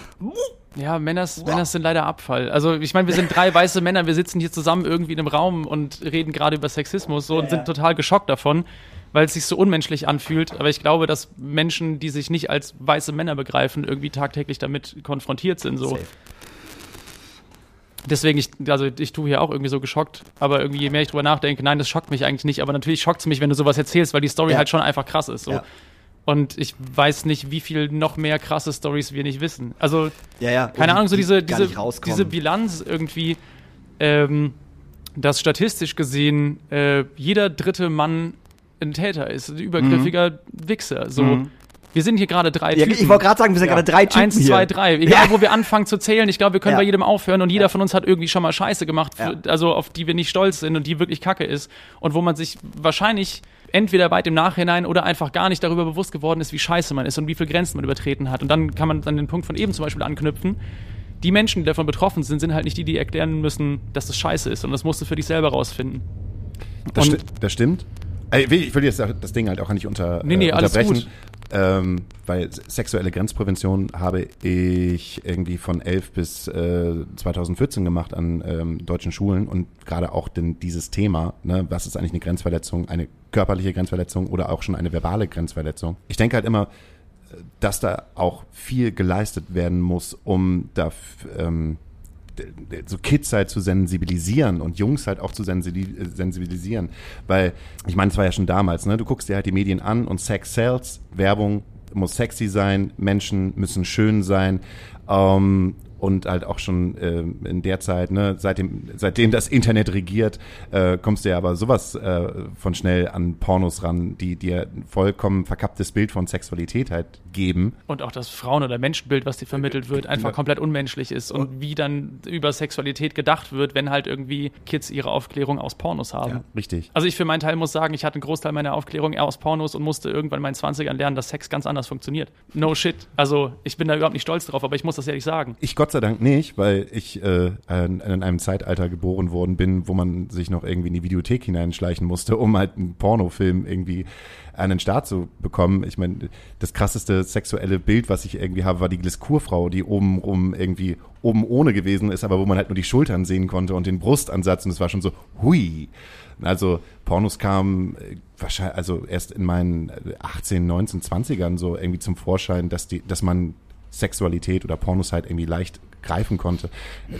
Ja, Männers, Männers sind leider Abfall. Also ich meine, wir sind drei weiße Männer, wir sitzen hier zusammen irgendwie in einem Raum und reden gerade über Sexismus so, und sind total geschockt davon, weil es sich so unmenschlich anfühlt. Aber ich glaube, dass Menschen, die sich nicht als weiße Männer begreifen, irgendwie tagtäglich damit konfrontiert sind. So. Safe deswegen, ich, also ich tue hier auch irgendwie so geschockt, aber irgendwie je mehr ich drüber nachdenke, nein, das schockt mich eigentlich nicht, aber natürlich schockt es mich, wenn du sowas erzählst, weil die Story ja. halt schon einfach krass ist. So. Ja. Und ich weiß nicht, wie viel noch mehr krasse Stories wir nicht wissen. Also, ja, ja. keine Ahnung, so diese, diese, diese Bilanz irgendwie, ähm, dass statistisch gesehen äh, jeder dritte Mann ein Täter ist, ein übergriffiger mhm. Wichser. So. Mhm. Wir sind hier gerade drei ja, Typen. Ich wollte gerade sagen, wir sind ja. gerade drei Typen Eins, hier. zwei, drei. Egal, ja. wo wir anfangen zu zählen, ich glaube, wir können bei jedem aufhören und jeder von uns hat irgendwie schon mal Scheiße gemacht, also auf die wir nicht stolz sind und die wirklich kacke ist und wo man sich wahrscheinlich entweder weit im Nachhinein oder einfach gar nicht darüber bewusst geworden ist, wie scheiße man ist und wie viele Grenzen man übertreten hat. Und dann kann man an den Punkt von eben zum Beispiel anknüpfen. Die Menschen, die davon betroffen sind, sind halt nicht die, die erklären müssen, dass das scheiße ist. Und das musst du für dich selber rausfinden. Das, sti das stimmt. Ich will jetzt das Ding halt auch nicht unter, nee, nee, äh, unterbrechen. Ähm, weil sexuelle Grenzprävention habe ich irgendwie von 11 bis äh, 2014 gemacht an ähm, deutschen Schulen und gerade auch denn dieses Thema, ne, was ist eigentlich eine Grenzverletzung, eine körperliche Grenzverletzung oder auch schon eine verbale Grenzverletzung. Ich denke halt immer, dass da auch viel geleistet werden muss, um da ähm, so Kids halt zu sensibilisieren und Jungs halt auch zu sensibilisieren. Weil, ich meine, es war ja schon damals, ne? Du guckst dir halt die Medien an und Sex sells, Werbung muss sexy sein, Menschen müssen schön sein. Ähm, und halt auch schon äh, in der Zeit, ne, seitdem, seitdem das Internet regiert, äh, kommst du ja aber sowas äh, von schnell an Pornos ran, die dir ein vollkommen verkapptes Bild von Sexualität halt geben. Und auch das Frauen- oder Menschenbild, was dir vermittelt wird, einfach ja. komplett unmenschlich ist und wie dann über Sexualität gedacht wird, wenn halt irgendwie Kids ihre Aufklärung aus Pornos haben. Ja, richtig. Also ich für meinen Teil muss sagen, ich hatte einen Großteil meiner Aufklärung eher aus Pornos und musste irgendwann in meinen 20ern lernen, dass Sex ganz anders funktioniert. No shit. Also ich bin da überhaupt nicht stolz drauf, aber ich muss das ehrlich sagen. Ich Gott Gott sei Dank nicht, weil ich äh, in, in einem Zeitalter geboren worden bin, wo man sich noch irgendwie in die Videothek hineinschleichen musste, um halt einen Pornofilm irgendwie an den Start zu bekommen. Ich meine, das krasseste sexuelle Bild, was ich irgendwie habe, war die Gliskurfrau, die oben rum irgendwie oben ohne gewesen ist, aber wo man halt nur die Schultern sehen konnte und den Brustansatz und es war schon so, hui. Also Pornos kamen äh, wahrscheinlich, also erst in meinen 18, 19, 20ern so irgendwie zum Vorschein, dass die, dass man Sexualität oder Pornos halt irgendwie leicht greifen konnte.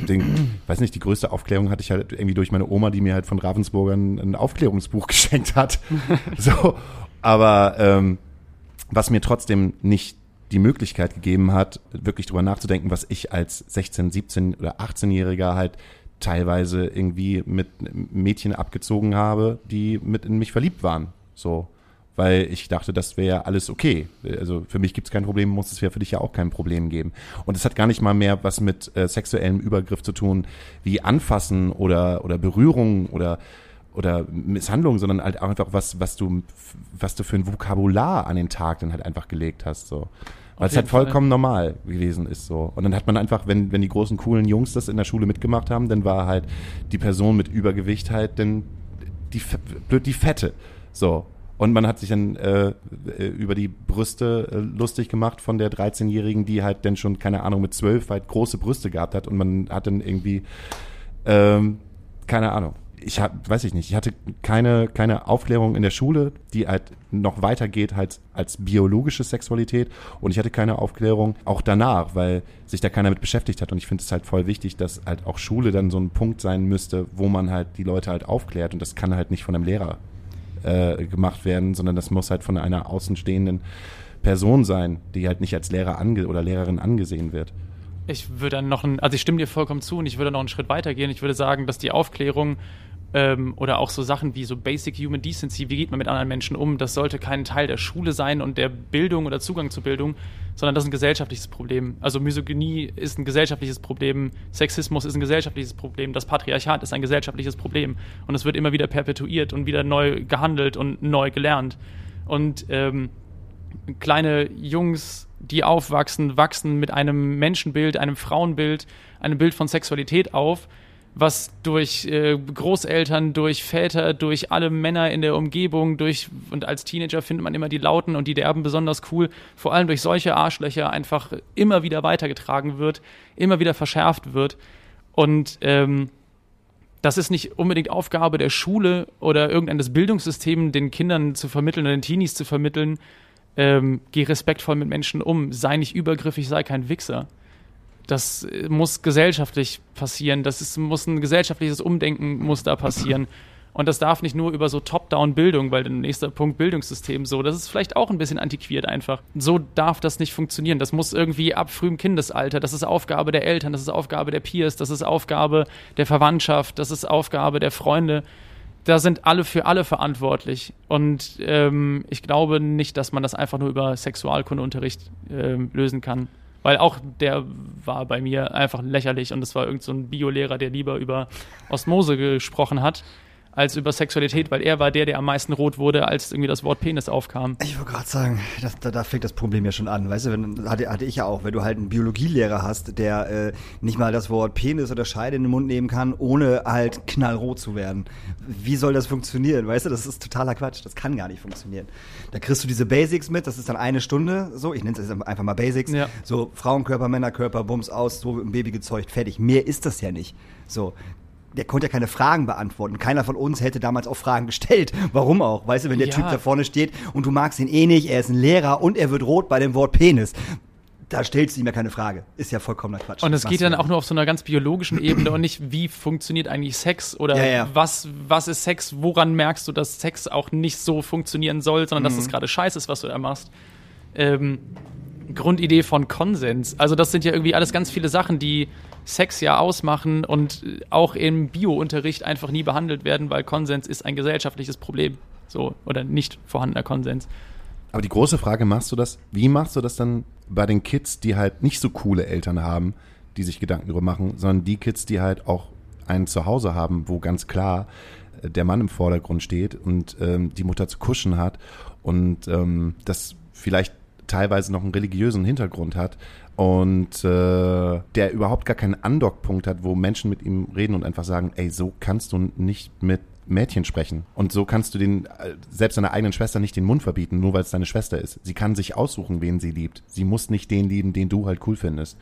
Den, weiß nicht, die größte Aufklärung hatte ich halt irgendwie durch meine Oma, die mir halt von Ravensburgern ein Aufklärungsbuch geschenkt hat. so, aber ähm, was mir trotzdem nicht die Möglichkeit gegeben hat, wirklich drüber nachzudenken, was ich als 16, 17 oder 18-Jähriger halt teilweise irgendwie mit Mädchen abgezogen habe, die mit in mich verliebt waren. So weil ich dachte, das wäre alles okay. Also für mich gibt es kein Problem, muss es ja für dich ja auch kein Problem geben. Und es hat gar nicht mal mehr was mit äh, sexuellem Übergriff zu tun, wie Anfassen oder, oder Berührung oder oder Misshandlung, sondern halt einfach was, was du, was du für ein Vokabular an den Tag dann halt einfach gelegt hast, so. Weil es halt vollkommen Fall. normal gewesen ist, so. Und dann hat man einfach, wenn, wenn die großen coolen Jungs das in der Schule mitgemacht haben, dann war halt die Person mit Übergewicht halt dann die, blöd die Fette, so. Und man hat sich dann äh, äh, über die Brüste äh, lustig gemacht von der 13-Jährigen, die halt dann schon, keine Ahnung, mit 12 halt große Brüste gehabt hat. Und man hat dann irgendwie, ähm, keine Ahnung, ich hab, weiß ich nicht, ich hatte keine, keine Aufklärung in der Schule, die halt noch weitergeht halt als biologische Sexualität. Und ich hatte keine Aufklärung auch danach, weil sich da keiner mit beschäftigt hat. Und ich finde es halt voll wichtig, dass halt auch Schule dann so ein Punkt sein müsste, wo man halt die Leute halt aufklärt. Und das kann halt nicht von einem Lehrer äh, gemacht werden, sondern das muss halt von einer außenstehenden Person sein, die halt nicht als Lehrer ange oder Lehrerin angesehen wird. Ich würde dann noch ein, also ich stimme dir vollkommen zu und ich würde noch einen Schritt weiter gehen. Ich würde sagen, dass die Aufklärung ähm, oder auch so Sachen wie so Basic Human Decency, wie geht man mit anderen Menschen um, das sollte kein Teil der Schule sein und der Bildung oder Zugang zur Bildung, sondern das ist ein gesellschaftliches Problem. Also Misogynie ist ein gesellschaftliches Problem, Sexismus ist ein gesellschaftliches Problem, das Patriarchat ist ein gesellschaftliches Problem und es wird immer wieder perpetuiert und wieder neu gehandelt und neu gelernt. Und ähm, kleine Jungs, die aufwachsen, wachsen mit einem Menschenbild, einem Frauenbild, einem Bild von Sexualität auf, was durch äh, Großeltern, durch Väter, durch alle Männer in der Umgebung, durch und als Teenager findet man immer die Lauten und die Derben besonders cool, vor allem durch solche Arschlöcher einfach immer wieder weitergetragen wird, immer wieder verschärft wird. Und ähm, das ist nicht unbedingt Aufgabe der Schule oder irgendeines Bildungssystems, den Kindern zu vermitteln oder den Teenies zu vermitteln, ähm, geh respektvoll mit Menschen um, sei nicht übergriffig, sei kein Wichser. Das äh, muss gesellschaftlich passieren. Das ist, muss ein gesellschaftliches Umdenken muss da passieren. Und das darf nicht nur über so Top-Down-Bildung, weil der nächste Punkt Bildungssystem so, das ist vielleicht auch ein bisschen antiquiert einfach. So darf das nicht funktionieren. Das muss irgendwie ab frühem Kindesalter, das ist Aufgabe der Eltern, das ist Aufgabe der Peers, das ist Aufgabe der Verwandtschaft, das ist Aufgabe der Freunde. Da sind alle für alle verantwortlich. Und ähm, ich glaube nicht, dass man das einfach nur über Sexualkundeunterricht äh, lösen kann. Weil auch der war bei mir einfach lächerlich und es war irgend so ein Biolehrer, der lieber über Osmose gesprochen hat als über Sexualität, weil er war der, der am meisten rot wurde, als irgendwie das Wort Penis aufkam. Ich wollte gerade sagen, das, da, da fängt das Problem ja schon an. Weißt du, wenn, hatte, hatte ich ja auch, wenn du halt einen Biologielehrer hast, der äh, nicht mal das Wort Penis oder Scheide in den Mund nehmen kann, ohne halt knallrot zu werden. Wie soll das funktionieren? Weißt du, das ist totaler Quatsch. Das kann gar nicht funktionieren. Da kriegst du diese Basics mit, das ist dann eine Stunde, so, ich nenne es einfach mal Basics. Ja. So Frauenkörper, Männerkörper, Bums aus, so ein Baby gezeugt, fertig. Mehr ist das ja nicht. So, der konnte ja keine Fragen beantworten. Keiner von uns hätte damals auch Fragen gestellt. Warum auch? Weißt du, wenn der ja. Typ da vorne steht und du magst ihn eh nicht, er ist ein Lehrer und er wird rot bei dem Wort Penis. Da stellst du ihm ja keine Frage. Ist ja vollkommener Quatsch. Und es geht dann auch nur auf so einer ganz biologischen Ebene und nicht, wie funktioniert eigentlich Sex oder ja, ja. Was, was ist Sex? Woran merkst du, dass Sex auch nicht so funktionieren soll, sondern mhm. dass es gerade scheiße ist, was du da machst? Ähm, Grundidee von Konsens. Also das sind ja irgendwie alles ganz viele Sachen, die Sex ja ausmachen und auch im Bio-Unterricht einfach nie behandelt werden, weil Konsens ist ein gesellschaftliches Problem. So, oder nicht vorhandener Konsens. Aber die große Frage, machst du das, wie machst du das dann bei den Kids, die halt nicht so coole Eltern haben, die sich Gedanken darüber machen, sondern die Kids, die halt auch ein Zuhause haben, wo ganz klar äh, der Mann im Vordergrund steht und ähm, die Mutter zu kuschen hat und ähm, das vielleicht teilweise noch einen religiösen Hintergrund hat und äh, der überhaupt gar keinen Andockpunkt hat, wo Menschen mit ihm reden und einfach sagen, ey, so kannst du nicht mit Mädchen sprechen. Und so kannst du den, äh, selbst deiner eigenen Schwester nicht den Mund verbieten, nur weil es deine Schwester ist. Sie kann sich aussuchen, wen sie liebt. Sie muss nicht den lieben, den du halt cool findest.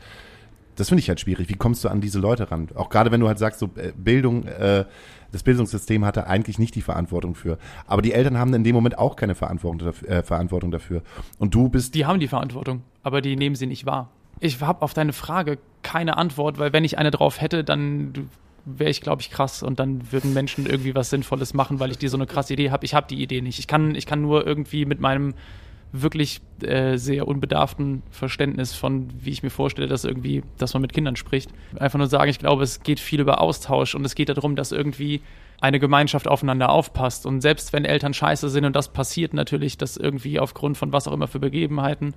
Das finde ich halt schwierig. Wie kommst du an diese Leute ran? Auch gerade wenn du halt sagst, so äh, Bildung, äh, das Bildungssystem hatte eigentlich nicht die Verantwortung für. Aber die Eltern haben in dem Moment auch keine Verantwortung dafür. Äh, Verantwortung dafür. Und du bist. Die haben die Verantwortung, aber die nehmen sie nicht wahr. Ich habe auf deine Frage keine Antwort, weil wenn ich eine drauf hätte, dann wäre ich, glaube ich, krass und dann würden Menschen irgendwie was Sinnvolles machen, weil ich die so eine krasse Idee habe. Ich habe die Idee nicht. Ich kann, ich kann nur irgendwie mit meinem wirklich äh, sehr unbedarften Verständnis von, wie ich mir vorstelle, dass irgendwie, dass man mit Kindern spricht. Einfach nur sagen, ich glaube, es geht viel über Austausch und es geht darum, dass irgendwie eine Gemeinschaft aufeinander aufpasst. Und selbst wenn Eltern scheiße sind und das passiert natürlich, dass irgendwie aufgrund von was auch immer für Begebenheiten,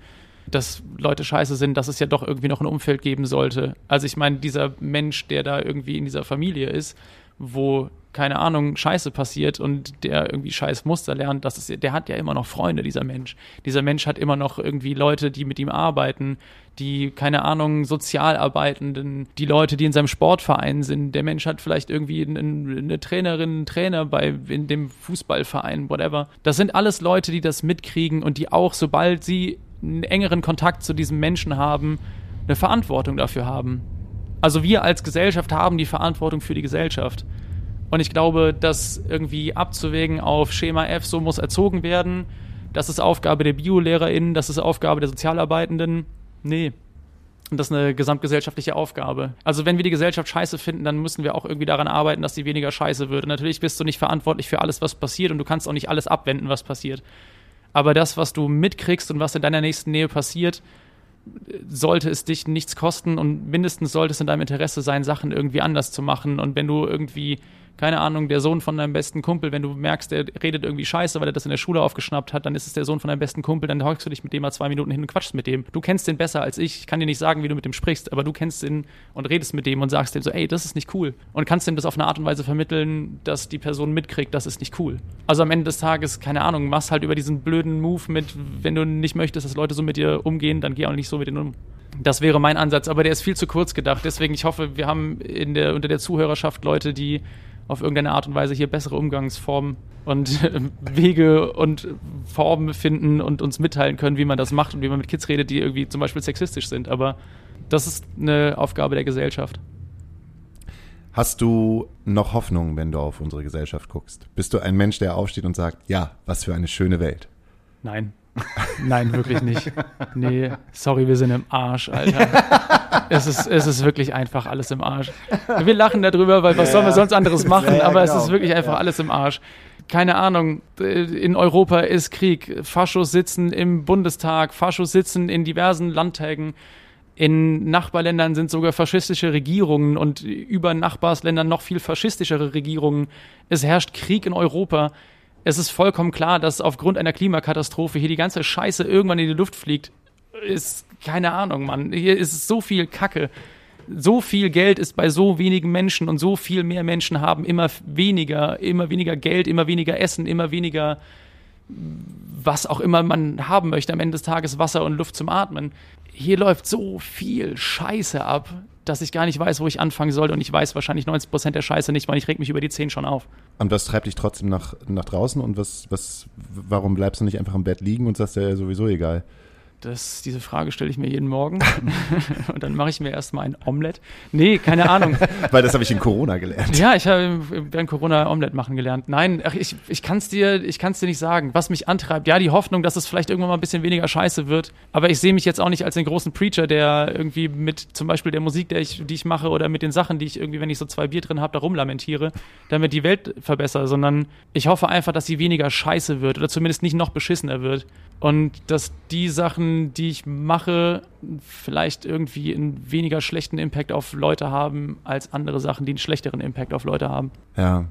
dass Leute scheiße sind, dass es ja doch irgendwie noch ein Umfeld geben sollte. Also ich meine, dieser Mensch, der da irgendwie in dieser Familie ist, wo keine Ahnung, Scheiße passiert und der irgendwie scheiß Muster lernt, das ist, der hat ja immer noch Freunde, dieser Mensch. Dieser Mensch hat immer noch irgendwie Leute, die mit ihm arbeiten, die, keine Ahnung, Sozialarbeitenden, die Leute, die in seinem Sportverein sind. Der Mensch hat vielleicht irgendwie eine, Trainerin, einen Trainer bei, in dem Fußballverein, whatever. Das sind alles Leute, die das mitkriegen und die auch, sobald sie einen engeren Kontakt zu diesem Menschen haben, eine Verantwortung dafür haben. Also wir als Gesellschaft haben die Verantwortung für die Gesellschaft. Und ich glaube, das irgendwie abzuwägen auf Schema F, so muss erzogen werden, das ist Aufgabe der BiolehrerInnen, das ist Aufgabe der Sozialarbeitenden. Nee. Und das ist eine gesamtgesellschaftliche Aufgabe. Also wenn wir die Gesellschaft scheiße finden, dann müssen wir auch irgendwie daran arbeiten, dass sie weniger scheiße wird. Und natürlich bist du nicht verantwortlich für alles, was passiert und du kannst auch nicht alles abwenden, was passiert. Aber das, was du mitkriegst und was in deiner nächsten Nähe passiert, sollte es dich nichts kosten und mindestens sollte es in deinem Interesse sein, Sachen irgendwie anders zu machen. Und wenn du irgendwie keine Ahnung, der Sohn von deinem besten Kumpel, wenn du merkst, der redet irgendwie scheiße, weil er das in der Schule aufgeschnappt hat, dann ist es der Sohn von deinem besten Kumpel, dann hockst du dich mit dem mal zwei Minuten hin und quatschst mit dem. Du kennst den besser als ich. Ich kann dir nicht sagen, wie du mit dem sprichst, aber du kennst ihn und redest mit dem und sagst dem so, ey, das ist nicht cool. Und kannst ihm das auf eine Art und Weise vermitteln, dass die Person mitkriegt, das ist nicht cool. Also am Ende des Tages, keine Ahnung, machst halt über diesen blöden Move mit, wenn du nicht möchtest, dass Leute so mit dir umgehen, dann geh auch nicht so mit denen um. Das wäre mein Ansatz, aber der ist viel zu kurz gedacht. Deswegen, ich hoffe, wir haben in der, unter der Zuhörerschaft Leute, die auf irgendeine Art und Weise hier bessere Umgangsformen und Wege und Formen finden und uns mitteilen können, wie man das macht und wie man mit Kids redet, die irgendwie zum Beispiel sexistisch sind. Aber das ist eine Aufgabe der Gesellschaft. Hast du noch Hoffnung, wenn du auf unsere Gesellschaft guckst? Bist du ein Mensch, der aufsteht und sagt, ja, was für eine schöne Welt? Nein. Nein, wirklich nicht. Nee, sorry, wir sind im Arsch, Alter. es, ist, es ist wirklich einfach alles im Arsch. Wir lachen darüber, weil was ja, sollen wir sonst anderes machen, ja, aber genau. es ist wirklich einfach alles im Arsch. Keine Ahnung, in Europa ist Krieg. Faschos sitzen im Bundestag, Faschos sitzen in diversen Landtagen. In Nachbarländern sind sogar faschistische Regierungen und über Nachbarsländern noch viel faschistischere Regierungen. Es herrscht Krieg in Europa es ist vollkommen klar, dass aufgrund einer Klimakatastrophe hier die ganze Scheiße irgendwann in die Luft fliegt. Ist keine Ahnung, Mann. Hier ist so viel Kacke. So viel Geld ist bei so wenigen Menschen und so viel mehr Menschen haben immer weniger, immer weniger Geld, immer weniger Essen, immer weniger was auch immer man haben möchte am Ende des Tages Wasser und Luft zum Atmen. Hier läuft so viel Scheiße ab, dass ich gar nicht weiß, wo ich anfangen soll und ich weiß wahrscheinlich 90 Prozent der Scheiße nicht, weil ich reg mich über die 10 schon auf. Und was treibt dich trotzdem nach, nach draußen und was, was, warum bleibst du nicht einfach im Bett liegen und sagst ja sowieso egal? Das, diese Frage stelle ich mir jeden Morgen. und dann mache ich mir erstmal ein Omelett. Nee, keine Ahnung. Weil das habe ich in Corona gelernt. Ja, ich habe während Corona Omelett machen gelernt. Nein, ach, ich, ich kann es dir, dir nicht sagen, was mich antreibt. Ja, die Hoffnung, dass es vielleicht irgendwann mal ein bisschen weniger scheiße wird. Aber ich sehe mich jetzt auch nicht als den großen Preacher, der irgendwie mit zum Beispiel der Musik, der ich, die ich mache, oder mit den Sachen, die ich irgendwie, wenn ich so zwei Bier drin habe, da rumlamentiere, damit die Welt verbessere, sondern ich hoffe einfach, dass sie weniger scheiße wird oder zumindest nicht noch beschissener wird. Und dass die Sachen, die ich mache, vielleicht irgendwie einen weniger schlechten Impact auf Leute haben, als andere Sachen, die einen schlechteren Impact auf Leute haben. Ja.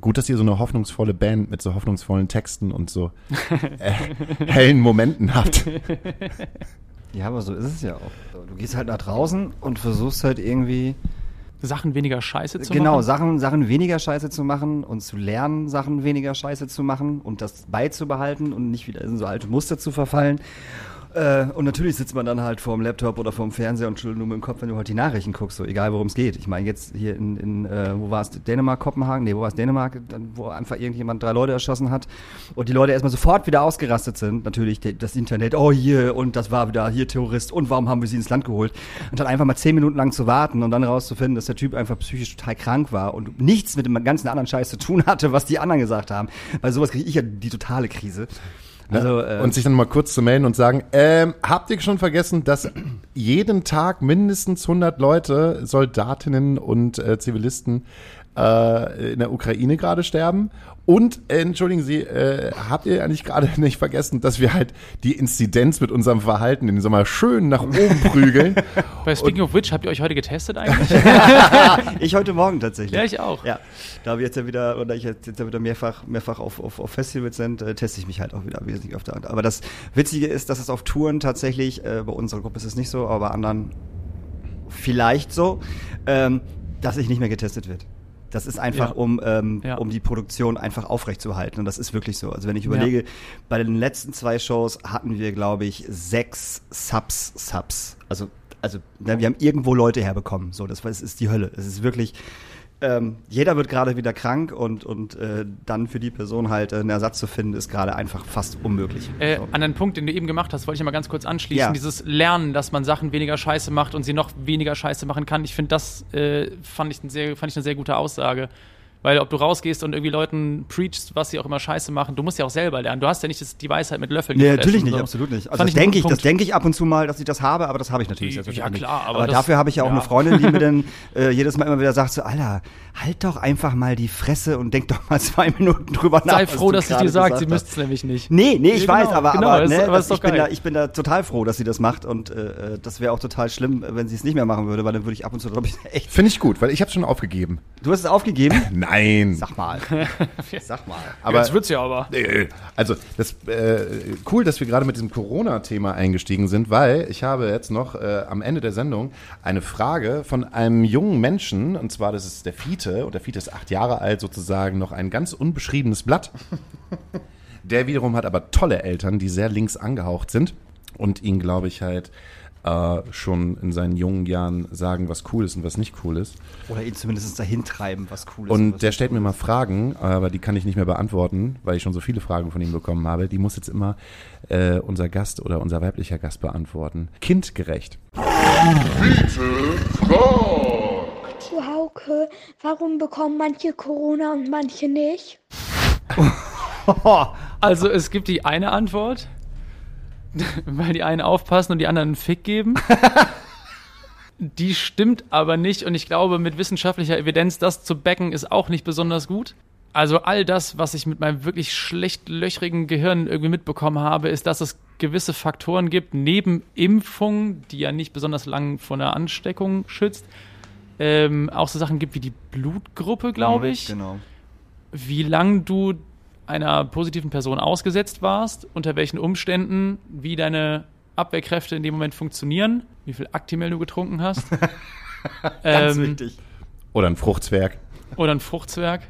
Gut, dass ihr so eine hoffnungsvolle Band mit so hoffnungsvollen Texten und so äh, hellen Momenten habt. Ja, aber so ist es ja auch. Du gehst halt nach draußen und versuchst halt irgendwie Sachen weniger scheiße zu genau, machen? Genau, Sachen, Sachen weniger scheiße zu machen und zu lernen, Sachen weniger scheiße zu machen und das beizubehalten und nicht wieder in so alte Muster zu verfallen. Äh, und natürlich sitzt man dann halt vorm Laptop oder vorm Fernseher und schüttelt nur mit dem Kopf, wenn du halt die Nachrichten guckst, so egal worum es geht. Ich meine, jetzt hier in, in äh, wo war es, Dänemark, Kopenhagen? Nee, wo war es Dänemark, dann, wo einfach irgendjemand drei Leute erschossen hat und die Leute erstmal sofort wieder ausgerastet sind. Natürlich das Internet, oh hier und das war wieder hier Terrorist und warum haben wir sie ins Land geholt? Und dann einfach mal zehn Minuten lang zu warten und dann rauszufinden, dass der Typ einfach psychisch total krank war und nichts mit dem ganzen anderen Scheiß zu tun hatte, was die anderen gesagt haben. Bei sowas kriege ich ja die totale Krise. Also, äh, und sich dann mal kurz zu melden und sagen, ähm, habt ihr schon vergessen, dass jeden Tag mindestens 100 Leute, Soldatinnen und äh, Zivilisten äh, in der Ukraine gerade sterben? Und äh, entschuldigen Sie, äh, habt ihr eigentlich gerade nicht vergessen, dass wir halt die Inzidenz mit unserem Verhalten in den Sommer schön nach oben prügeln? Bei Speaking of which, habt ihr euch heute getestet eigentlich? ich heute Morgen tatsächlich. ja, ich auch. Ja, da wir jetzt ja wieder, oder ich jetzt, jetzt ja wieder mehrfach, mehrfach auf, auf, auf Festivals sind, äh, teste ich mich halt auch wieder wesentlich öfter. Aber das Witzige ist, dass es auf Touren tatsächlich, äh, bei unserer Gruppe ist es nicht so, aber bei anderen vielleicht so, ähm, dass ich nicht mehr getestet wird. Das ist einfach, Ja. um, ähm, Ja. um die Produktion einfach aufrechtzuerhalten. Und das ist wirklich so. Also wenn ich überlege, bei den letzten zwei Shows hatten wir, glaube ich, sechs Subs, Subs. Also, also ne, wir haben irgendwo Leute herbekommen. So, das, ist die Hölle. Es ist wirklich, ähm, jeder wird gerade wieder krank und, und äh, dann für die Person halt äh, einen Ersatz zu finden, ist gerade einfach fast unmöglich. Äh, so. an den Punkt, den du eben gemacht hast, wollte ich mal ganz kurz anschließen. Ja. Dieses Lernen, dass man Sachen weniger scheiße macht und sie noch weniger scheiße machen kann. Ich finde, das äh, fand, ich sehr, fand ich eine sehr gute Aussage. Weil ob du rausgehst und irgendwie Leuten preachst, was sie auch immer scheiße machen, du musst ja auch selber lernen. Du hast ja nicht das, die Weisheit mit Löffeln Nee, natürlich nicht, so. absolut nicht. Also das ich einen denke ich, das denke ich ab und zu mal, dass ich das habe, aber das habe ich natürlich. Ja, selbstverständlich klar, nicht. aber aber das- dafür habe ich ja auch ja. eine Freundin, die mir dann äh, jedes Mal immer wieder sagt so, Alter, halt doch einfach mal die Fresse und denk doch mal zwei Minuten drüber nach. Sei froh, dass ich dir sage, sie müsste es nämlich nicht. Nee, nee, ich Ja, weiß, genau, aber, genau, aber, das- ne, das, ist ich, bin da, ich bin da total froh, dass sie das macht und äh, das wäre auch total schlimm, wenn sie es nicht mehr machen würde, weil dann würde ich ab und zu, glaube ich, echt. Finde ich gut, weil ich habe schon aufgegeben. Du hast es aufgegeben? Nein. Sag mal. Sag mal. aber Jetzt wird's ja aber. Also, das äh, cool, dass wir gerade mit diesem Corona-Thema eingestiegen sind, weil ich habe jetzt noch äh, am Ende der Sendung eine Frage von einem jungen Menschen, und zwar das ist der Fiete, und der Fiete ist acht Jahre alt, sozusagen noch ein ganz unbeschriebenes Blatt. Der wiederum hat aber tolle Eltern, die sehr links angehaucht sind und ihn, glaube ich, halt äh, schon in seinen jungen Jahren sagen, was cool ist und was nicht cool ist. Oder ihn zumindest dahin treiben, was cool ist. was Und der stellt cool mir mal. Fragen, aber die kann ich nicht mehr beantworten, weil ich schon so viele Fragen von ihm bekommen habe. Die muss jetzt immer äh, unser Gast oder unser weiblicher Gast beantworten. Kindgerecht. Zu Hauke, warum bekommen manche Corona und manche nicht? Also es gibt die eine Antwort, weil die einen aufpassen und die anderen einen Fick geben. Die stimmt aber nicht und ich glaube, mit wissenschaftlicher Evidenz das zu backen ist auch nicht besonders gut. Also all das, was ich mit meinem wirklich schlecht löchrigen Gehirn irgendwie mitbekommen habe, ist, dass es gewisse Faktoren gibt, neben Impfung, die ja nicht besonders lang vor einer Ansteckung schützt, ähm, auch so Sachen gibt wie die Blutgruppe, glaube ich Genau. wie lang du einer positiven Person ausgesetzt warst, unter welchen Umständen, wie deine Abwehrkräfte in dem Moment funktionieren, wie viel Actimel du getrunken hast. Ganz Ähm, wichtig. Oder ein Fruchtzwerg. Oder ein Fruchtzwerg.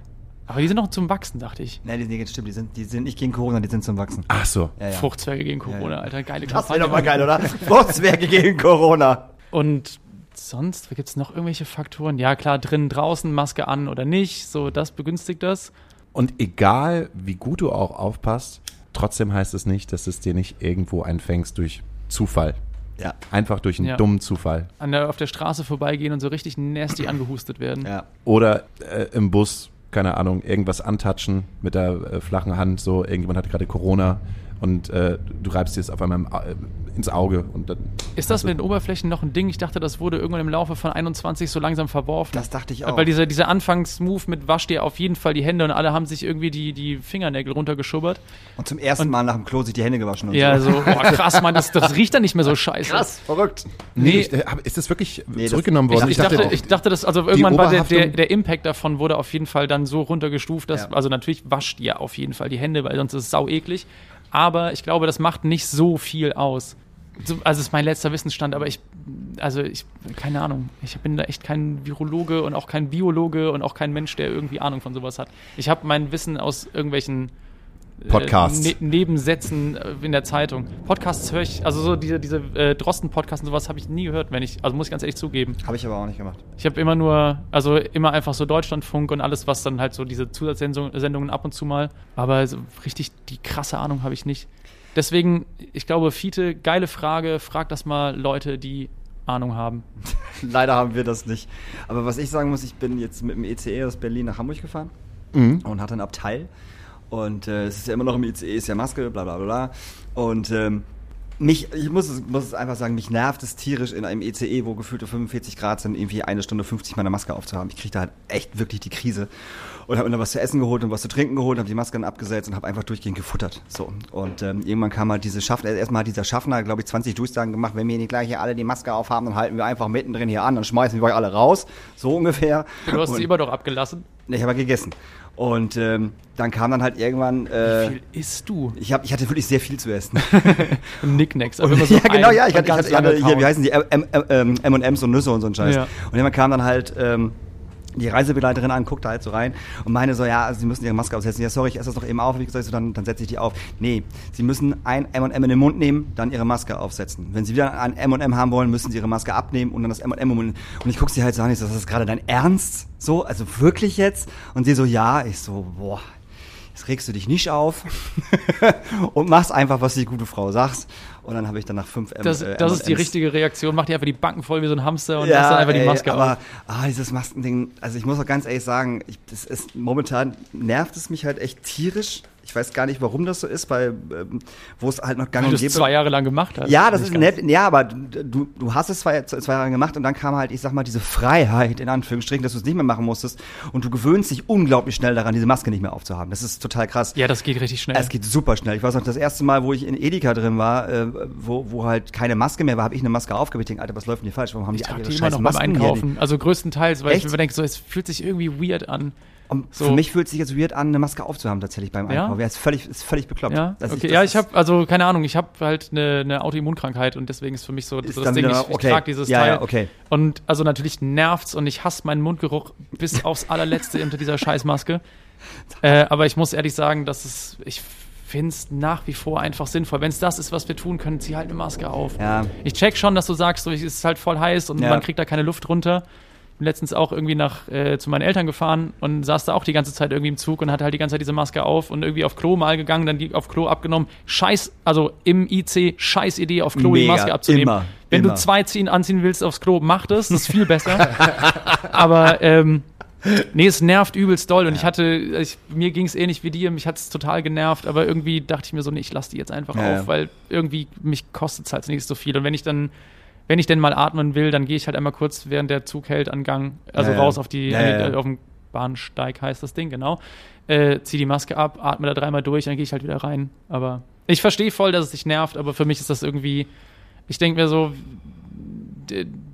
Aber die sind noch zum Wachsen, dachte ich. Nein, die, die, stimmt, die sind, die sind nicht gegen Corona, die sind zum Wachsen. Ach so. Ja, ja. Fruchtzwerge gegen Corona, Ja, ja. Alter. Geile Das wäre Kampagne. doch mal geil, oder? Fruchtzwerge gegen Corona. Und sonst, gibt es noch irgendwelche Faktoren? Ja, klar, drinnen, draußen, Maske an oder nicht. So, das begünstigt das. Und egal, wie gut du auch aufpasst, trotzdem heißt es nicht, dass es dir nicht irgendwo einfängst durch Zufall. Ja. Einfach durch einen Ja. dummen Zufall. An der, auf der Straße vorbeigehen und so richtig nasty angehustet werden. Ja. Oder äh, im Bus, keine Ahnung, irgendwas antatschen mit der äh, flachen Hand, so irgendjemand hat gerade Corona und äh, du reibst dir es auf einmal im, äh, ins Auge und dann Ist das mit den Oberflächen noch ein Ding? Ich dachte, das wurde irgendwann im Laufe von 21 so langsam verworfen. Das dachte ich auch. Weil dieser, dieser Anfangsmove mit wasch dir auf jeden Fall die Hände und alle haben sich irgendwie die, die Fingernägel runtergeschubbert. Und zum ersten Mal nach dem Klo sich die Hände gewaschen und Ja, so. so, boah, krass, Mann, das, das riecht dann nicht mehr so scheiße. Krass, verrückt. Nee, ich, äh, ist das wirklich das- zurückgenommen ich, worden? ich, dachte, ich dachte, das, also irgendwann war der, der, der Impact davon wurde auf jeden Fall dann so runtergestuft, dass, Ja. also natürlich wascht ihr auf jeden Fall die Hände, weil sonst ist es sau eklig. Aber ich glaube, das macht nicht so viel aus. So, also ist mein letzter Wissensstand, aber ich, also ich, keine Ahnung. Ich bin da echt kein Virologe und auch kein Biologe und auch kein Mensch, der irgendwie Ahnung von sowas hat. Ich habe mein Wissen aus irgendwelchen Podcasts. Äh, ne Nebensätzen äh, in der Zeitung. Podcasts höre ich, also so diese, diese äh, Drosten-Podcasts und sowas habe ich nie gehört, wenn ich, also muss ich ganz ehrlich zugeben. Habe ich aber auch nicht gemacht. Ich habe immer nur, also immer einfach so Deutschlandfunk und alles, was dann halt so diese Zusatzsendungen ab und zu mal. Aber so richtig die krasse Ahnung habe ich nicht. Deswegen, ich glaube, Fiete, geile Frage. Frag das mal Leute, die Ahnung haben. Leider haben wir das nicht. Aber was ich sagen muss, ich bin jetzt mit dem ECE aus Berlin nach Hamburg gefahren Mhm. und hatte ein Abteil. Und äh, es ist ja immer noch im ICE, ist ja Maske, bla bla bla. Und ähm, mich, ich muss es, muss es einfach sagen, mich nervt es tierisch in einem ECE, wo gefühlte 45 Grad sind, irgendwie eine Stunde 50 meine Maske aufzuhaben. Ich kriege da halt echt wirklich die Krise. Und habe mir dann was zu essen geholt und was zu trinken geholt, habe die Maske dann abgesetzt und habe einfach durchgehend gefuttert. So. Und ähm, irgendwann kam halt diese Schaffner, erstmal hat dieser Schaffner, glaube ich, 20 Durchsagen gemacht, wenn wir nicht gleich hier alle die Maske aufhaben, dann halten wir einfach mittendrin hier an und schmeißen wir euch alle raus. So ungefähr. Du hast und, sie immer doch abgelassen. Ich habe gegessen. Und ähm, dann kam dann halt irgendwann. Äh, Wie viel isst du? ich, hab, ich hatte wirklich sehr viel zu essen. Knickknacks. aber immer so ja, genau, ja. Ich hatte, ich hatte, ich hatte hier, wie heißen die? M&M's und Nüsse und so ein Scheiß. Ja. Und irgendwann kam dann halt ähm, die Reisebegleiterin an, guckte halt so rein und meine so, ja, also Sie müssen Ihre Maske aufsetzen. Ja, sorry, ich esse das noch eben auf. Wie gesagt, so, dann, dann setze ich die auf. Nee, Sie müssen ein M&M in den Mund nehmen, dann Ihre Maske aufsetzen. Wenn Sie wieder ein M&M haben wollen, müssen Sie Ihre Maske abnehmen und dann das M&M. Und ich gucke sie halt so an, ich so, das ist gerade dein Ernst? So, also wirklich jetzt? Und sie so, ja. Ich so, boah, jetzt regst du dich nicht auf und machst einfach, was die gute Frau sagt. Und dann habe ich dann nach fünf M Das, äh, das ist die richtige Reaktion. Mach dir einfach die Backen voll wie so ein Hamster und lass dann einfach die ey, Maske aber, auf. Ah, dieses Maskending, also ich muss auch ganz ehrlich sagen, ich, das ist momentan nervt es mich halt echt tierisch. Ich weiß gar nicht, warum das so ist, weil ähm, wo es halt noch gang Weil du es zwei Jahre lang gemacht hast. Ja, das Nicht ist nett. Ja, aber du, du hast es zwei, zwei Jahre gemacht und dann kam halt, ich sag mal, diese Freiheit in Anführungsstrichen, dass du es nicht mehr machen musstest und du gewöhnst dich unglaublich schnell daran, diese Maske nicht mehr aufzuhaben. Das ist total krass. Ja, das geht richtig schnell. Es geht super schnell. Ich weiß noch, das erste Mal, wo ich in Edeka drin war, äh, wo, wo halt keine Maske mehr war, habe ich eine Maske aufgehabt. Ich denke, Alter, was läuft denn hier falsch? Warum haben ich die alle ihre scheiß noch beim Masken hier Einkaufen. Also größtenteils, weil Echt? ich mir denke, so, es fühlt sich irgendwie weird an. Und So. Für mich fühlt es sich jetzt weird an, eine Maske aufzuhaben tatsächlich beim Ja? Einkaufen. Ja, ist völlig, ist völlig bekloppt. Ja, okay. das ja, ich habe, also keine Ahnung, ich habe halt eine, eine Autoimmunkrankheit und deswegen ist für mich so das Ding, wieder- ich, ich okay. trage dieses Ja, Teil. ja, okay. Und also natürlich nervt's und ich hasse meinen Mundgeruch bis aufs allerletzte unter dieser Scheißmaske. Äh, aber ich muss ehrlich sagen, dass es, ich finde es nach wie vor einfach sinnvoll. Wenn es das ist, was wir tun können, zieh halt eine Maske auf. Ja. Ich check schon, dass du sagst, so, es ist halt voll heiß und Ja. man kriegt da keine Luft runter. Bin letztens auch irgendwie nach äh, zu meinen Eltern gefahren und saß da auch die ganze Zeit irgendwie im Zug und hatte halt die ganze Zeit diese Maske auf und irgendwie auf Klo mal gegangen, dann die auf Klo abgenommen. Scheiß, also im IC, scheiß Idee, auf Klo die Mega, Maske abzunehmen. immer, Wenn immer. du zwei ziehen, anziehen willst aufs Klo, mach das, das ist viel besser. Aber ähm, nee, es nervt übelst doll und ich hatte, ich, mir ging es ähnlich wie dir, mich hat es total genervt, aber irgendwie dachte ich mir so, nee, ich lass die jetzt einfach Ja, auf, ja. weil irgendwie mich kostet es halt nicht so viel und wenn ich dann wenn ich denn mal atmen will, dann gehe ich halt einmal kurz, während der Zug hält, an Gang, also Ja, ja. raus auf die, Ja, ja, ja. auf den Bahnsteig heißt das Ding, genau. Äh, zieh die Maske ab, atme da dreimal durch, dann gehe ich halt wieder rein. Aber ich verstehe voll, dass es dich nervt, aber für mich ist das irgendwie, ich denke mir so,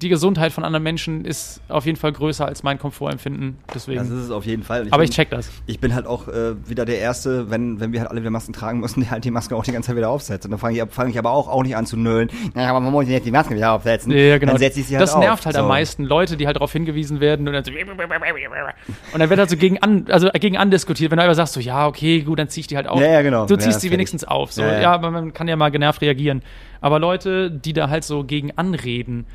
die Gesundheit von anderen Menschen ist auf jeden Fall größer als mein Komfortempfinden. Deswegen. Das ist es auf jeden Fall. Und aber bin- ich check das. Ich bin halt auch äh, wieder der Erste, wenn, wenn wir halt alle wieder Masken tragen müssen, der halt die Maske auch die ganze Zeit wieder aufsetzt. Und dann fange ich, fang ich aber auch, auch nicht an zu nölen. Ja, aber man muss jetzt die Maske wieder aufsetzen. Ja, genau. Dann setze ich sie halt das auf. nervt halt so. am meisten. Leute, die halt darauf hingewiesen werden und dann so und dann wird halt so gegen an, also gegen andiskutiert, wenn du einfach sagst so, ja, okay, gut, dann zieh ich die halt auf. Ja, ja, genau. Du Ja, ziehst sie fertig. wenigstens auf. So, Ja, ja, ja. aber man kann ja mal genervt reagieren. Aber Leute, die da halt so gegen anreden,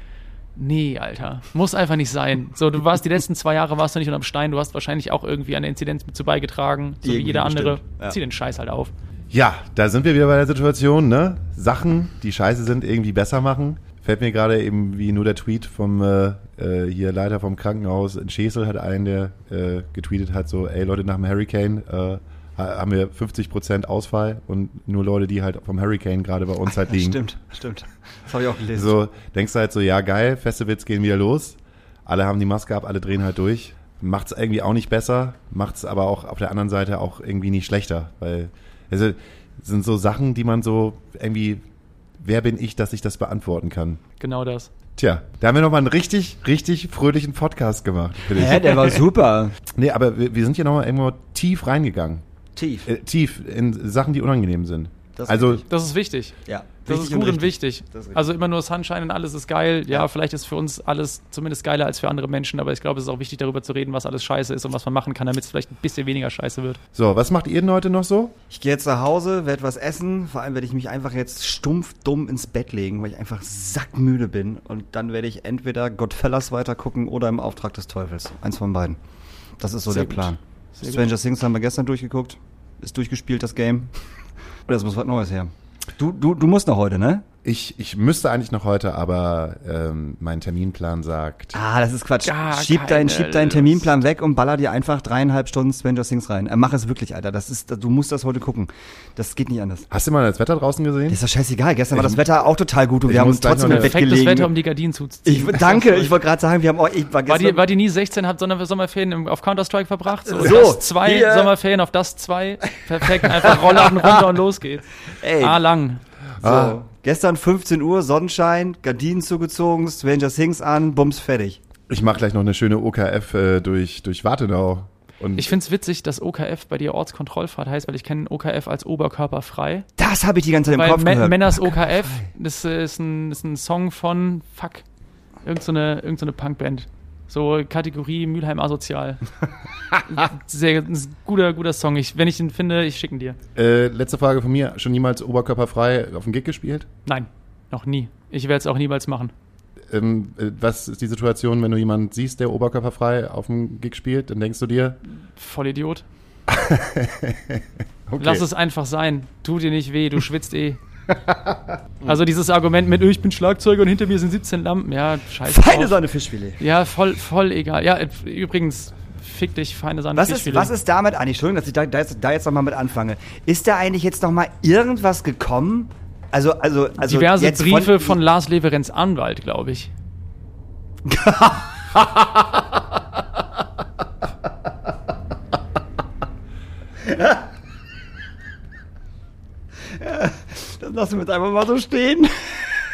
nee, Alter, muss einfach nicht sein. So, du warst die letzten zwei Jahre warst du nicht unterm Stein, du hast wahrscheinlich auch irgendwie an der Inzidenz mit zu beigetragen, so wie Irgendwie jeder andere. ja. Zieh den Scheiß halt auf. Ja, da sind wir wieder bei der Situation, ne? Sachen, die scheiße sind, irgendwie besser machen. Fällt mir gerade eben wie nur der Tweet vom äh, äh, hier Leiter vom Krankenhaus in Schesel hat einen, der äh, getweetet hat, so, ey Leute, nach dem Hurricane äh, haben wir 50% Ausfall und nur Leute, die halt vom Hurricane gerade bei uns halt liegen. Stimmt, stimmt. Das habe ich auch gelesen. So, denkst du halt so, ja geil, Festivals gehen wieder los. Alle haben die Maske ab, alle drehen halt durch. Macht's irgendwie auch nicht besser, macht's aber auch auf der anderen Seite auch irgendwie nicht schlechter, weil also es sind so Sachen, die man so irgendwie, wer bin ich, dass ich das beantworten kann? Genau das. Tja, da haben wir nochmal einen richtig, richtig fröhlichen Podcast gemacht. finde ich. Hä, der war super. Nee, aber wir, wir sind hier nochmal irgendwo tief reingegangen. Tief. Äh, tief in Sachen, die unangenehm sind. Das ist also richtig. Das ist wichtig. ja. Das Wichtig ist gut und, richtig. wichtig. Also immer nur Sunshine und alles ist geil. Ja, vielleicht ist für uns alles zumindest geiler als für andere Menschen, aber ich glaube, es ist auch wichtig, darüber zu reden, was alles scheiße ist und was man machen kann, damit es vielleicht ein bisschen weniger scheiße wird. so, was macht ihr denn heute noch so? Ich gehe jetzt nach Hause, werde was essen. Vor allem werde ich mich einfach jetzt stumpf dumm ins Bett legen, weil ich einfach sackmüde bin. Und dann werde ich entweder Godfellas weitergucken oder im Auftrag des Teufels. Eins von beiden. Das ist so Sehr der gut. Sehr Stranger Things haben wir gestern durchgeguckt. Ist durchgespielt, das Game. Und jetzt muss was Neues her. Du, du, du musst noch heute, ne? Ich, ich müsste eigentlich noch heute, aber ähm, mein Terminplan sagt. Ah, das ist Quatsch. Gar Schieb, dein, keine schieb deinen. Terminplan weg und baller dir einfach dreieinhalb Stunden Stranger Things rein. Äh, mach es wirklich, Alter. Das ist, du musst das heute gucken. Das geht nicht anders. Hast du mal das Wetter draußen gesehen? Ist doch scheißegal. Gestern war Ich- das Wetter auch total gut und wir haben uns trotzdem im Bett gelegen. Wetter, um die Gardinen zuzuziehen. Ich, danke, ich wollte gerade sagen, wir haben auch, ich war War gestern, die, war die nie 16, hat Sommerferien auf Counter-Strike verbracht? So, So, das zwei hier. Sommerferien auf das zwei. Perfekt, einfach Rollladen runter und los geht's. ey, Ah, lang. so, Ah. Gestern 15 Uhr, Sonnenschein, Gardinen zugezogen, Stranger Things an, bums, fertig. Ich mache gleich noch eine schöne OKF äh, durch, durch Wartenau. Und Ich find's witzig, dass OKF bei dir Ortskontrollfahrt heißt, weil ich kenne OKF als oberkörperfrei. Das habe ich die ganze Zeit im Weil Kopf gehört. Männers OKF, das äh, ist ein, ist ein Song von, fuck, irgend so eine, irgend so eine Punkband. So Kategorie Mülheim Asozial. Sehr ein guter, guter Song. Ich, wenn ich ihn finde, ich schicke ihn dir. äh, letzte Frage von mir. Schon niemals oberkörperfrei auf dem Gig gespielt? Nein, noch nie. Ich werde es auch niemals machen. Ähm, äh, was ist die Situation, wenn du jemanden siehst, der oberkörperfrei auf dem Gig spielt? Dann denkst du dir, Vollidiot. okay. Lass es einfach sein. Tu dir nicht weh, du schwitzt eh. Also dieses Argument mit, "Oh, ich bin Schlagzeuger und hinter mir sind 17 Lampen. Ja, scheiße. Feine. Sahne Fischfilet. Ja, voll, voll egal. Ja, äh, übrigens, fick dich, feine Sahne. Was ist, was ist damit eigentlich, Entschuldigung, dass ich da, da, jetzt, da jetzt nochmal mit anfange. Ist da eigentlich jetzt nochmal irgendwas gekommen? Also, also, also Diverse Briefe von, Lars Leverenz Anwalt, glaube ich. Das lassen wir jetzt einfach mal so stehen.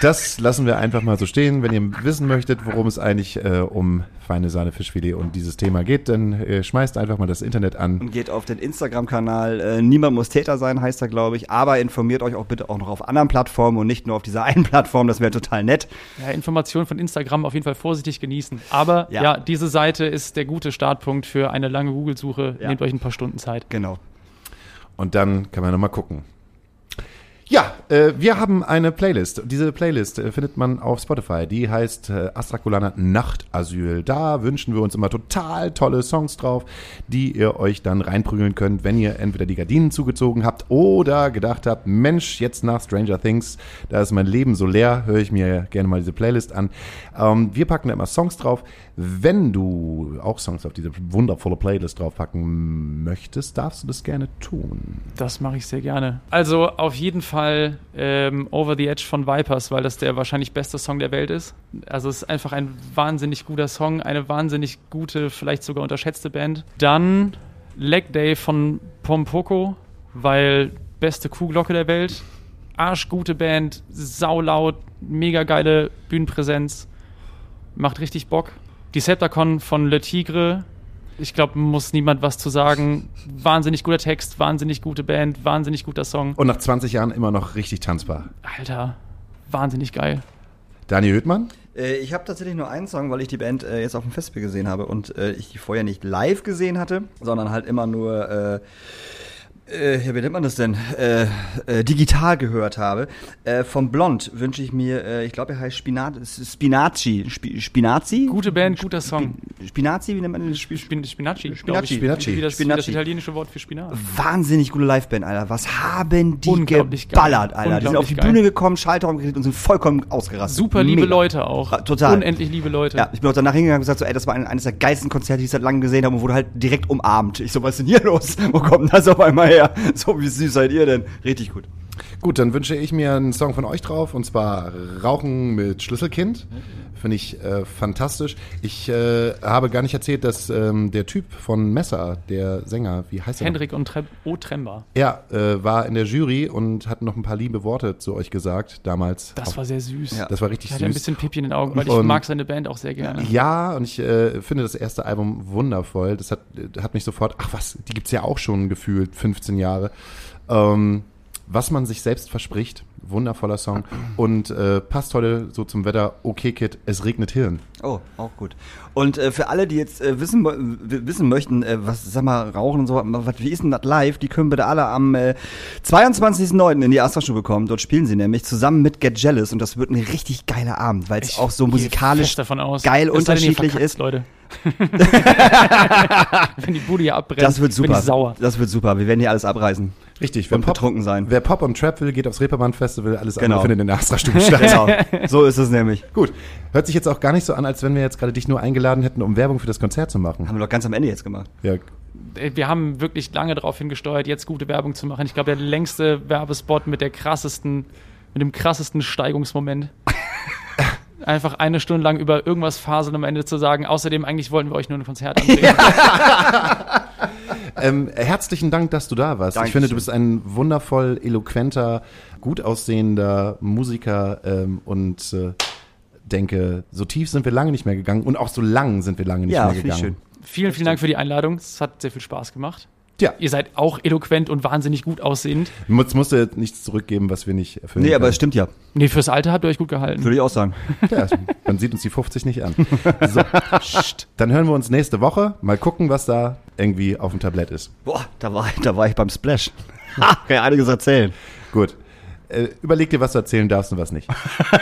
Das lassen wir einfach mal so stehen. Wenn ihr wissen möchtet, worum es eigentlich äh, um feine Sahne Fischfilet und dieses Thema geht, dann äh, schmeißt einfach mal das Internet an. Und geht auf den Instagram-Kanal. Äh, Niemand muss Täter sein, heißt er, glaube ich. Aber informiert euch auch bitte auch noch auf anderen Plattformen und nicht nur auf dieser einen Plattform. Das wäre total nett. Ja, Informationen von Instagram auf jeden Fall vorsichtig genießen. Aber Ja. ja. diese Seite ist der gute Startpunkt für eine lange Google-Suche. Ja. Nehmt euch ein paar Stunden Zeit. Genau. Und dann kann man nochmal gucken. Ja, äh, wir haben eine Playlist. Diese Playlist äh, findet man auf Spotify. Die heißt äh, Astrakulana Nachtasyl. Da wünschen wir uns immer total tolle Songs drauf, die ihr euch dann reinprügeln könnt, wenn ihr entweder die Gardinen zugezogen habt oder gedacht habt, Mensch, jetzt nach Stranger Things, da ist mein Leben so leer, höre ich mir gerne mal diese Playlist an. Ähm, wir packen da immer Songs drauf. Wenn du auch Songs auf diese wundervolle Playlist draufpacken möchtest, darfst du das gerne tun. Das mache ich sehr gerne. Also auf jeden Fall ähm, Over the Edge von Vipers, weil das der wahrscheinlich beste Song der Welt ist. Also es ist einfach ein wahnsinnig guter Song, eine wahnsinnig gute, vielleicht sogar unterschätzte Band. Dann Leg Day von Pompoko, weil beste Kuhglocke der Welt. Arschgute Band, saulaut, mega geile Bühnenpräsenz. Macht richtig Bock. Decepticon von Le Tigre, ich glaube, muss niemand was zu sagen. Wahnsinnig guter Text, wahnsinnig gute Band, wahnsinnig guter Song. Und nach 20 Jahren immer noch richtig tanzbar. Alter, wahnsinnig geil. Daniel Hüttmann? Äh, ich habe tatsächlich nur einen Song, weil ich die Band äh, jetzt auf dem Festival gesehen habe und äh, ich die vorher nicht live gesehen hatte, sondern halt immer nur, äh, äh, ja, wie nennt man das denn, äh, äh, digital gehört habe. Äh, von Blond wünsche ich mir, äh, ich glaube, er heißt Spinat Spinaci. Spi Spinazi? Gute Band, guter Song. Spinazi, wie nennt man den? Sp Spin Spinacci, Spinacci. Spinacci. Wie das, wie das Spinacci. italienische Wort für Spinat. Wahnsinnig gute Liveband, Alter. Was haben die Unglaublich geil. geballert, Alter. Die sind auf die geil. Bühne gekommen, Schalterraum gekriegt und sind vollkommen ausgerastet. Super liebe Mega. Leute auch. Ah, total. Unendlich liebe Leute. Ja, ich bin auch danach hingegangen und gesagt, so, ey, das war ein, eines der geilsten Konzerte, die ich seit langem gesehen habe und wurde halt direkt umarmt. Ich so, was ist denn hier los? Wo kommt das auf einmal her? So, wie süß seid ihr denn? Richtig gut. Gut, dann wünsche ich mir einen Song von euch drauf und zwar Rauchen mit Schlüsselkind. Finde ich äh, fantastisch. Ich äh, habe gar nicht erzählt, dass ähm, der Typ von Messer, der Sänger, wie heißt er? Hendrik und Tre O. Tremba. Ja, äh, war in der Jury und hat noch ein paar liebe Worte zu euch gesagt damals. Das Auf- war sehr süß. Ja. das war richtig Ich hatte ein süß. bisschen Pipi in den Augen, weil ich Und- mag seine Band auch sehr gerne. Ja, und ich äh, finde das erste Album wundervoll. Das hat, hat mich sofort, ach was, die gibt's ja auch schon gefühlt 15 Jahre. Ähm, was man sich selbst verspricht. Wundervoller Song. Und äh, passt heute so zum Wetter. Okay, Kid, es regnet Hirn. Oh, auch gut. Und äh, für alle, die jetzt äh, wissen, wissen möchten, äh, was, sag mal, Rauchen und so, was, wie ist denn das live? Die können bitte alle am äh, 22.09. in die Astra-Stube kommen. Dort spielen sie nämlich zusammen mit Get Jealous und das wird ein richtig geiler Abend, weil es auch so musikalisch fest davon aus. geil ihr unterschiedlich verkackt's, ist. Leute. Wenn die Bude hier abbrennt, Das wird bin super. ich sauer. Das wird super. Wir werden hier alles abreißen. Richtig. Und betrunken sein. Wer Pop und Trap will, geht aufs Reeperbahn Festival. Alles Genau. andere findet in der Astra-Stube statt. Genau. so ist es nämlich. Gut. Hört sich jetzt auch gar nicht so an, als wenn wir jetzt gerade dich nur eingeladen hätten, um Werbung für das Konzert zu machen. Haben wir doch ganz am Ende jetzt gemacht. Ja, Äh, Wir haben wirklich lange darauf hingesteuert, jetzt gute Werbung zu machen. Ich glaube, der längste Werbespot mit der krassesten, mit dem krassesten Steigungsmoment. Einfach eine Stunde lang über irgendwas faseln, um am Ende zu sagen, außerdem eigentlich wollten wir euch nur ein Konzert anbringen. Ähm, herzlichen Dank, dass du da warst. Ich finde, du Dankeschön. bist ein wundervoll eloquenter, gut aussehender Musiker ähm, und äh, denke, so tief sind wir lange nicht mehr gegangen und auch so lang sind wir lange nicht Ja, mehr gegangen. schön. vielen, vielen Dank für die Einladung. Es hat sehr viel Spaß gemacht. Tja, Ihr seid auch eloquent und wahnsinnig gut aussehend. jetzt musst du jetzt nichts zurückgeben, was wir nicht erfüllen Nee, aber es können. stimmt ja. Nee, fürs Alter habt ihr euch gut gehalten. Würde ich auch sagen. Ja, man sieht uns die 50 nicht an. So, dann hören wir uns nächste Woche. Mal gucken, was da irgendwie auf dem Tablett ist. Boah, da war, da war ich beim Splash. Ha, kann ja einiges erzählen. Gut. Äh, überleg dir, was du erzählen darfst und was nicht.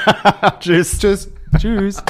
Tschüss. Tschüss. Tschüss.